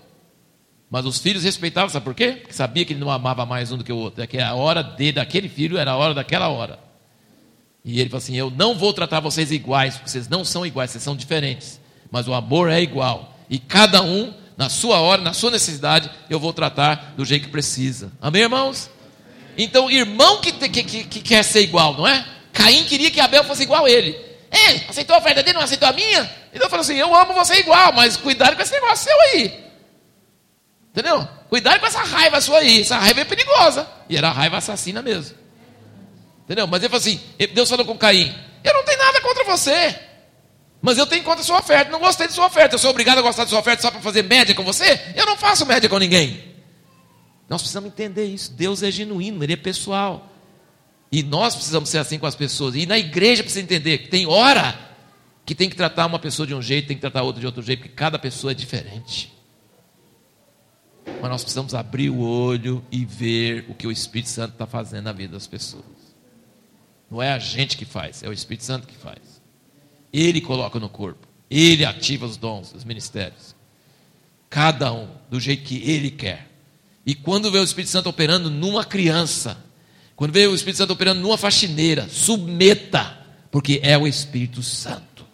Mas os filhos respeitavam, sabe por quê? Porque sabia que ele não amava mais um do que o outro. É que a hora dele, daquele filho era a hora daquela hora. E ele falou assim: Eu não vou tratar vocês iguais, porque vocês não são iguais, vocês são diferentes. Mas o amor é igual. E cada um, na sua hora, na sua necessidade, eu vou tratar do jeito que precisa. Amém, irmãos? Então, irmão que, que, que, que quer ser igual, não é? Caim queria que Abel fosse igual a ele. Ei, aceitou a oferta dele, não aceitou a minha? Então falou assim: Eu amo você igual, mas cuidado com esse negócio seu aí. Entendeu? Cuidado com essa raiva sua aí. Essa raiva é perigosa. E era raiva assassina mesmo. Entendeu? Mas ele falou assim: Deus falou com Caim: Eu não tenho nada contra você. Mas eu tenho contra a sua oferta. Não gostei de sua oferta. Eu sou obrigado a gostar de sua oferta só para fazer média com você? Eu não faço média com ninguém. Nós precisamos entender isso. Deus é genuíno, Ele é pessoal. E nós precisamos ser assim com as pessoas. E na igreja precisa entender que tem hora que tem que tratar uma pessoa de um jeito, tem que tratar outra de outro jeito, porque cada pessoa é diferente. Mas nós precisamos abrir o olho e ver o que o Espírito Santo está fazendo na vida das pessoas. Não é a gente que faz, é o Espírito Santo que faz. Ele coloca no corpo, ele ativa os dons, os ministérios. Cada um, do jeito que ele quer. E quando vê o Espírito Santo operando numa criança, quando vê o Espírito Santo operando numa faxineira, submeta, porque é o Espírito Santo.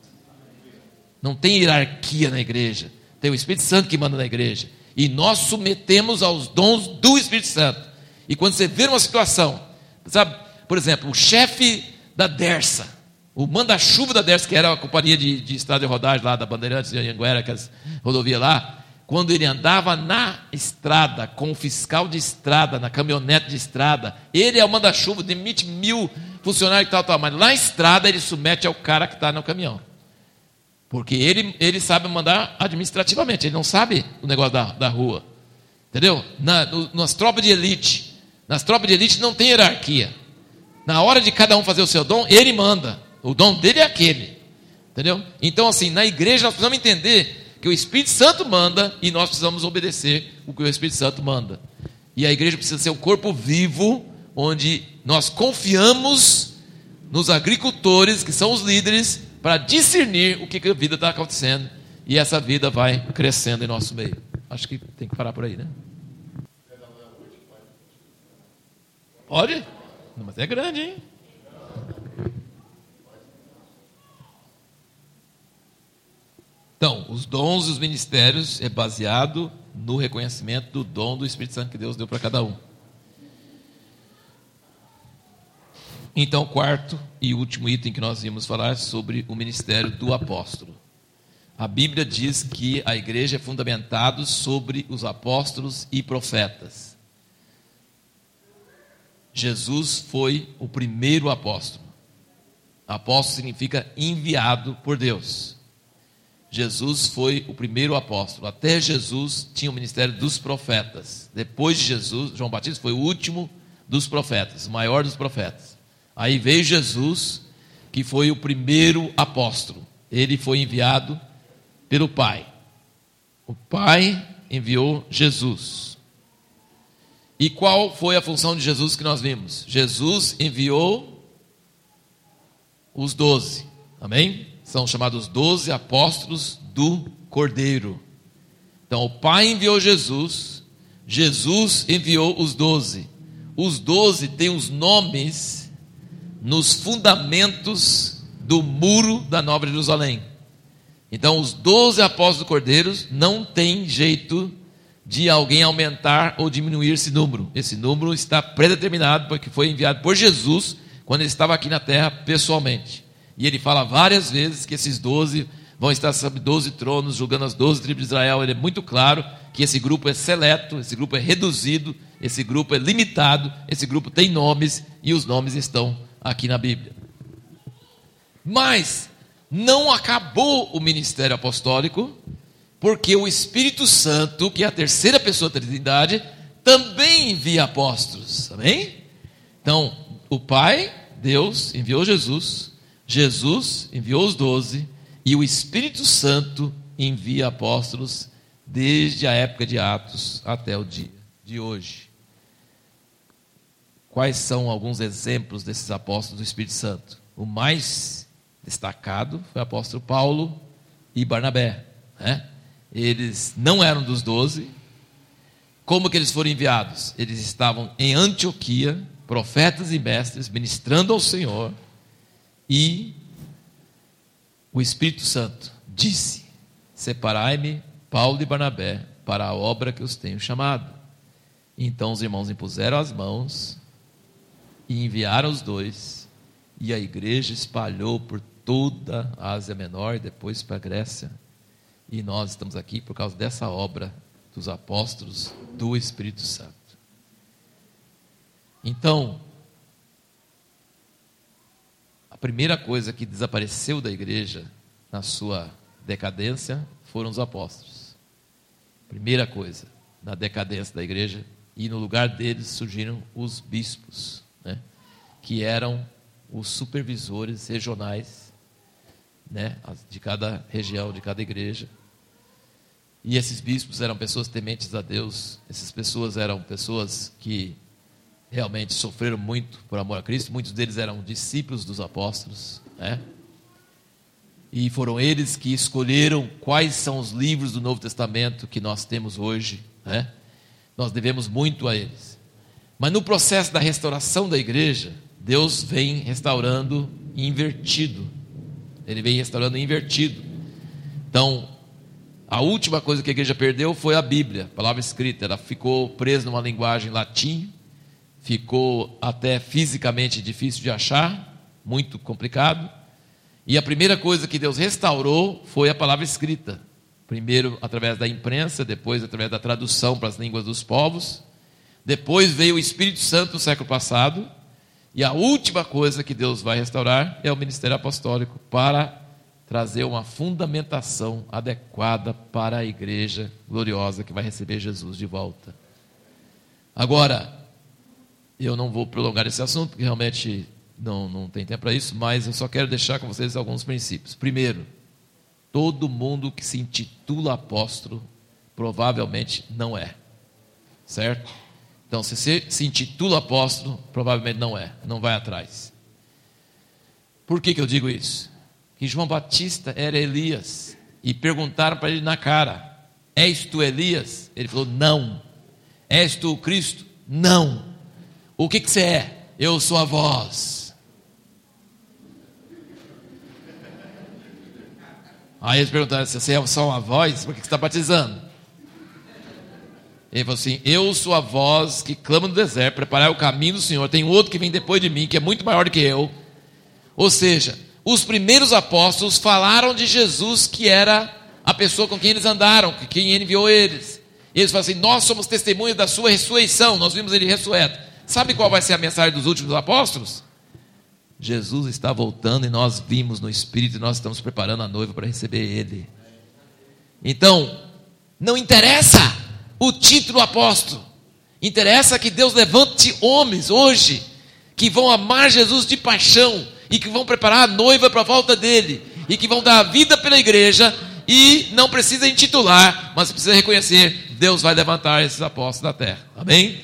Não tem hierarquia na igreja, tem o Espírito Santo que manda na igreja. E nós submetemos aos dons do Espírito Santo. E quando você vê uma situação, sabe, por exemplo, o chefe da Dersa, o manda-chuva da Dersa, que era a companhia de, de estrada de rodagem lá da Bandeirantes de Anhanguera, que as rodovia lá, quando ele andava na estrada, com o fiscal de estrada, na caminhonete de estrada, ele é o manda-chuva, demite mil funcionários e tal, tal, mas lá na estrada ele submete ao cara que está no caminhão. Porque ele, ele sabe mandar administrativamente, ele não sabe o negócio da, da rua. Entendeu? Na, no, nas tropas de elite, nas tropas de elite não tem hierarquia. Na hora de cada um fazer o seu dom, ele manda. O dom dele é aquele. Entendeu? Então, assim, na igreja nós precisamos entender que o Espírito Santo manda e nós precisamos obedecer o que o Espírito Santo manda. E a igreja precisa ser um corpo vivo, onde nós confiamos nos agricultores, que são os líderes, para discernir o que, que a vida está acontecendo. E essa vida vai crescendo em nosso meio. Acho que tem que parar por aí, né? Pode? Mas é grande, hein? Então, os dons e os ministérios é baseado no reconhecimento do dom do Espírito Santo que Deus deu para cada um. Então, quarto e último item que nós íamos falar sobre o ministério do apóstolo. A Bíblia diz que a igreja é fundamentada sobre os apóstolos e profetas. Jesus foi o primeiro apóstolo. Apóstolo significa enviado por Deus. Jesus foi o primeiro apóstolo. Até Jesus tinha o ministério dos profetas. Depois de Jesus, João Batista foi o último dos profetas, o maior dos profetas. Aí veio Jesus, que foi o primeiro apóstolo. Ele foi enviado pelo Pai. O Pai enviou Jesus. E qual foi a função de Jesus que nós vimos? Jesus enviou os doze. Amém? são chamados doze apóstolos do Cordeiro. Então, o Pai enviou Jesus, Jesus enviou os doze. Os doze têm os nomes nos fundamentos do muro da Nova Jerusalém. Então, os doze apóstolos do Cordeiro não tem jeito de alguém aumentar ou diminuir esse número. Esse número está predeterminado porque foi enviado por Jesus quando ele estava aqui na terra pessoalmente. E ele fala várias vezes que esses doze vão estar sob doze tronos, julgando as doze tribos de Israel. Ele é muito claro que esse grupo é seleto, esse grupo é reduzido, esse grupo é limitado, esse grupo tem nomes e os nomes estão aqui na Bíblia. Mas não acabou o ministério apostólico, porque o Espírito Santo, que é a terceira pessoa da Trindade, também envia apóstolos. Amém? Então, o Pai, Deus, enviou Jesus, Jesus enviou os doze e o Espírito Santo envia apóstolos desde a época de Atos até o dia de hoje. Quais são alguns exemplos desses apóstolos do Espírito Santo. O mais destacado foi o apóstolo Paulo e Barnabé. Né? Eles não eram dos doze. Como que eles foram enviados? Eles estavam em Antioquia, profetas e mestres, ministrando ao Senhor, e o Espírito Santo disse: Separai-me, Paulo e Barnabé, para a obra que os tenho chamado. Então os irmãos impuseram as mãos e enviaram os dois, e a igreja espalhou por toda a Ásia Menor depois para a Grécia. E nós estamos aqui por causa dessa obra dos apóstolos do Espírito Santo. Então, a primeira coisa que desapareceu da igreja na sua decadência foram os apóstolos. Primeira coisa, na decadência da igreja, e no lugar deles surgiram os bispos, né, que eram os supervisores regionais né, de cada região, de cada igreja. E esses bispos eram pessoas tementes a Deus, essas pessoas eram pessoas que realmente sofreram muito por amor a Cristo, muitos deles eram discípulos dos apóstolos, né? E foram eles que escolheram quais são os livros do Novo Testamento que nós temos hoje, né? Nós devemos muito a eles. Mas no processo da restauração da igreja, Deus vem restaurando invertido. Ele vem restaurando invertido. Então, a última coisa que a igreja perdeu foi a Bíblia, a palavra escrita. Ela ficou presa numa linguagem latim, ficou até fisicamente difícil de achar, muito complicado. E a primeira coisa que Deus restaurou foi a palavra escrita. Primeiro através da imprensa, depois através da tradução para as línguas dos povos. Depois veio o Espírito Santo no século passado. E a última coisa que Deus vai restaurar é o ministério apostólico para trazer uma fundamentação adequada para a igreja gloriosa que vai receber Jesus de volta. Agora, eu não vou prolongar esse assunto, porque realmente não, não tem tempo para isso, mas eu só quero deixar com vocês alguns princípios. Primeiro, todo mundo que se intitula apóstolo provavelmente não é, certo? Então, se você se intitula apóstolo, provavelmente não é, não vai atrás. Por que, que eu digo isso? Que João Batista era Elias e perguntaram para ele na cara: És tu Elias? Ele falou: Não. És tu o Cristo? Não. O que, que você é? Eu sou a voz. Aí eles perguntaram: se você é só uma voz, por que você está batizando? Ele falou assim: Eu sou a voz que clama no deserto, preparar o caminho do Senhor. Tem outro que vem depois de mim, que é muito maior do que eu. Ou seja, os primeiros apóstolos falaram de Jesus, que era a pessoa com quem eles andaram, quem enviou eles. E eles falaram assim: Nós somos testemunhas da sua ressurreição, nós vimos ele ressurreto. Sabe qual vai ser a mensagem dos últimos apóstolos? Jesus está voltando e nós vimos no Espírito e nós estamos preparando a noiva para receber Ele. Então, não interessa o título apóstolo, interessa que Deus levante homens hoje que vão amar Jesus de paixão e que vão preparar a noiva para a volta dele e que vão dar a vida pela igreja e não precisa intitular, mas precisa reconhecer: Deus vai levantar esses apóstolos da terra. Amém?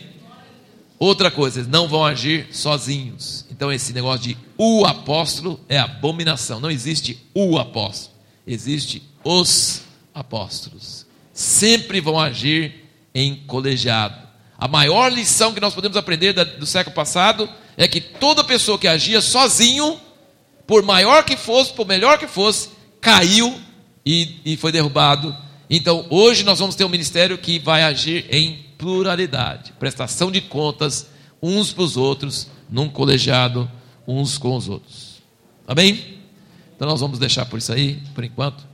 Outra coisa, eles não vão agir sozinhos. Então, esse negócio de o apóstolo é abominação. Não existe o apóstolo, existe os apóstolos. Sempre vão agir em colegiado. A maior lição que nós podemos aprender do século passado é que toda pessoa que agia sozinho, por maior que fosse, por melhor que fosse, caiu e, e foi derrubado. Então, hoje nós vamos ter um ministério que vai agir em pluralidade, prestação de contas uns para os outros, num colegiado, uns com os outros. Amém? Então nós vamos deixar por isso aí, por enquanto.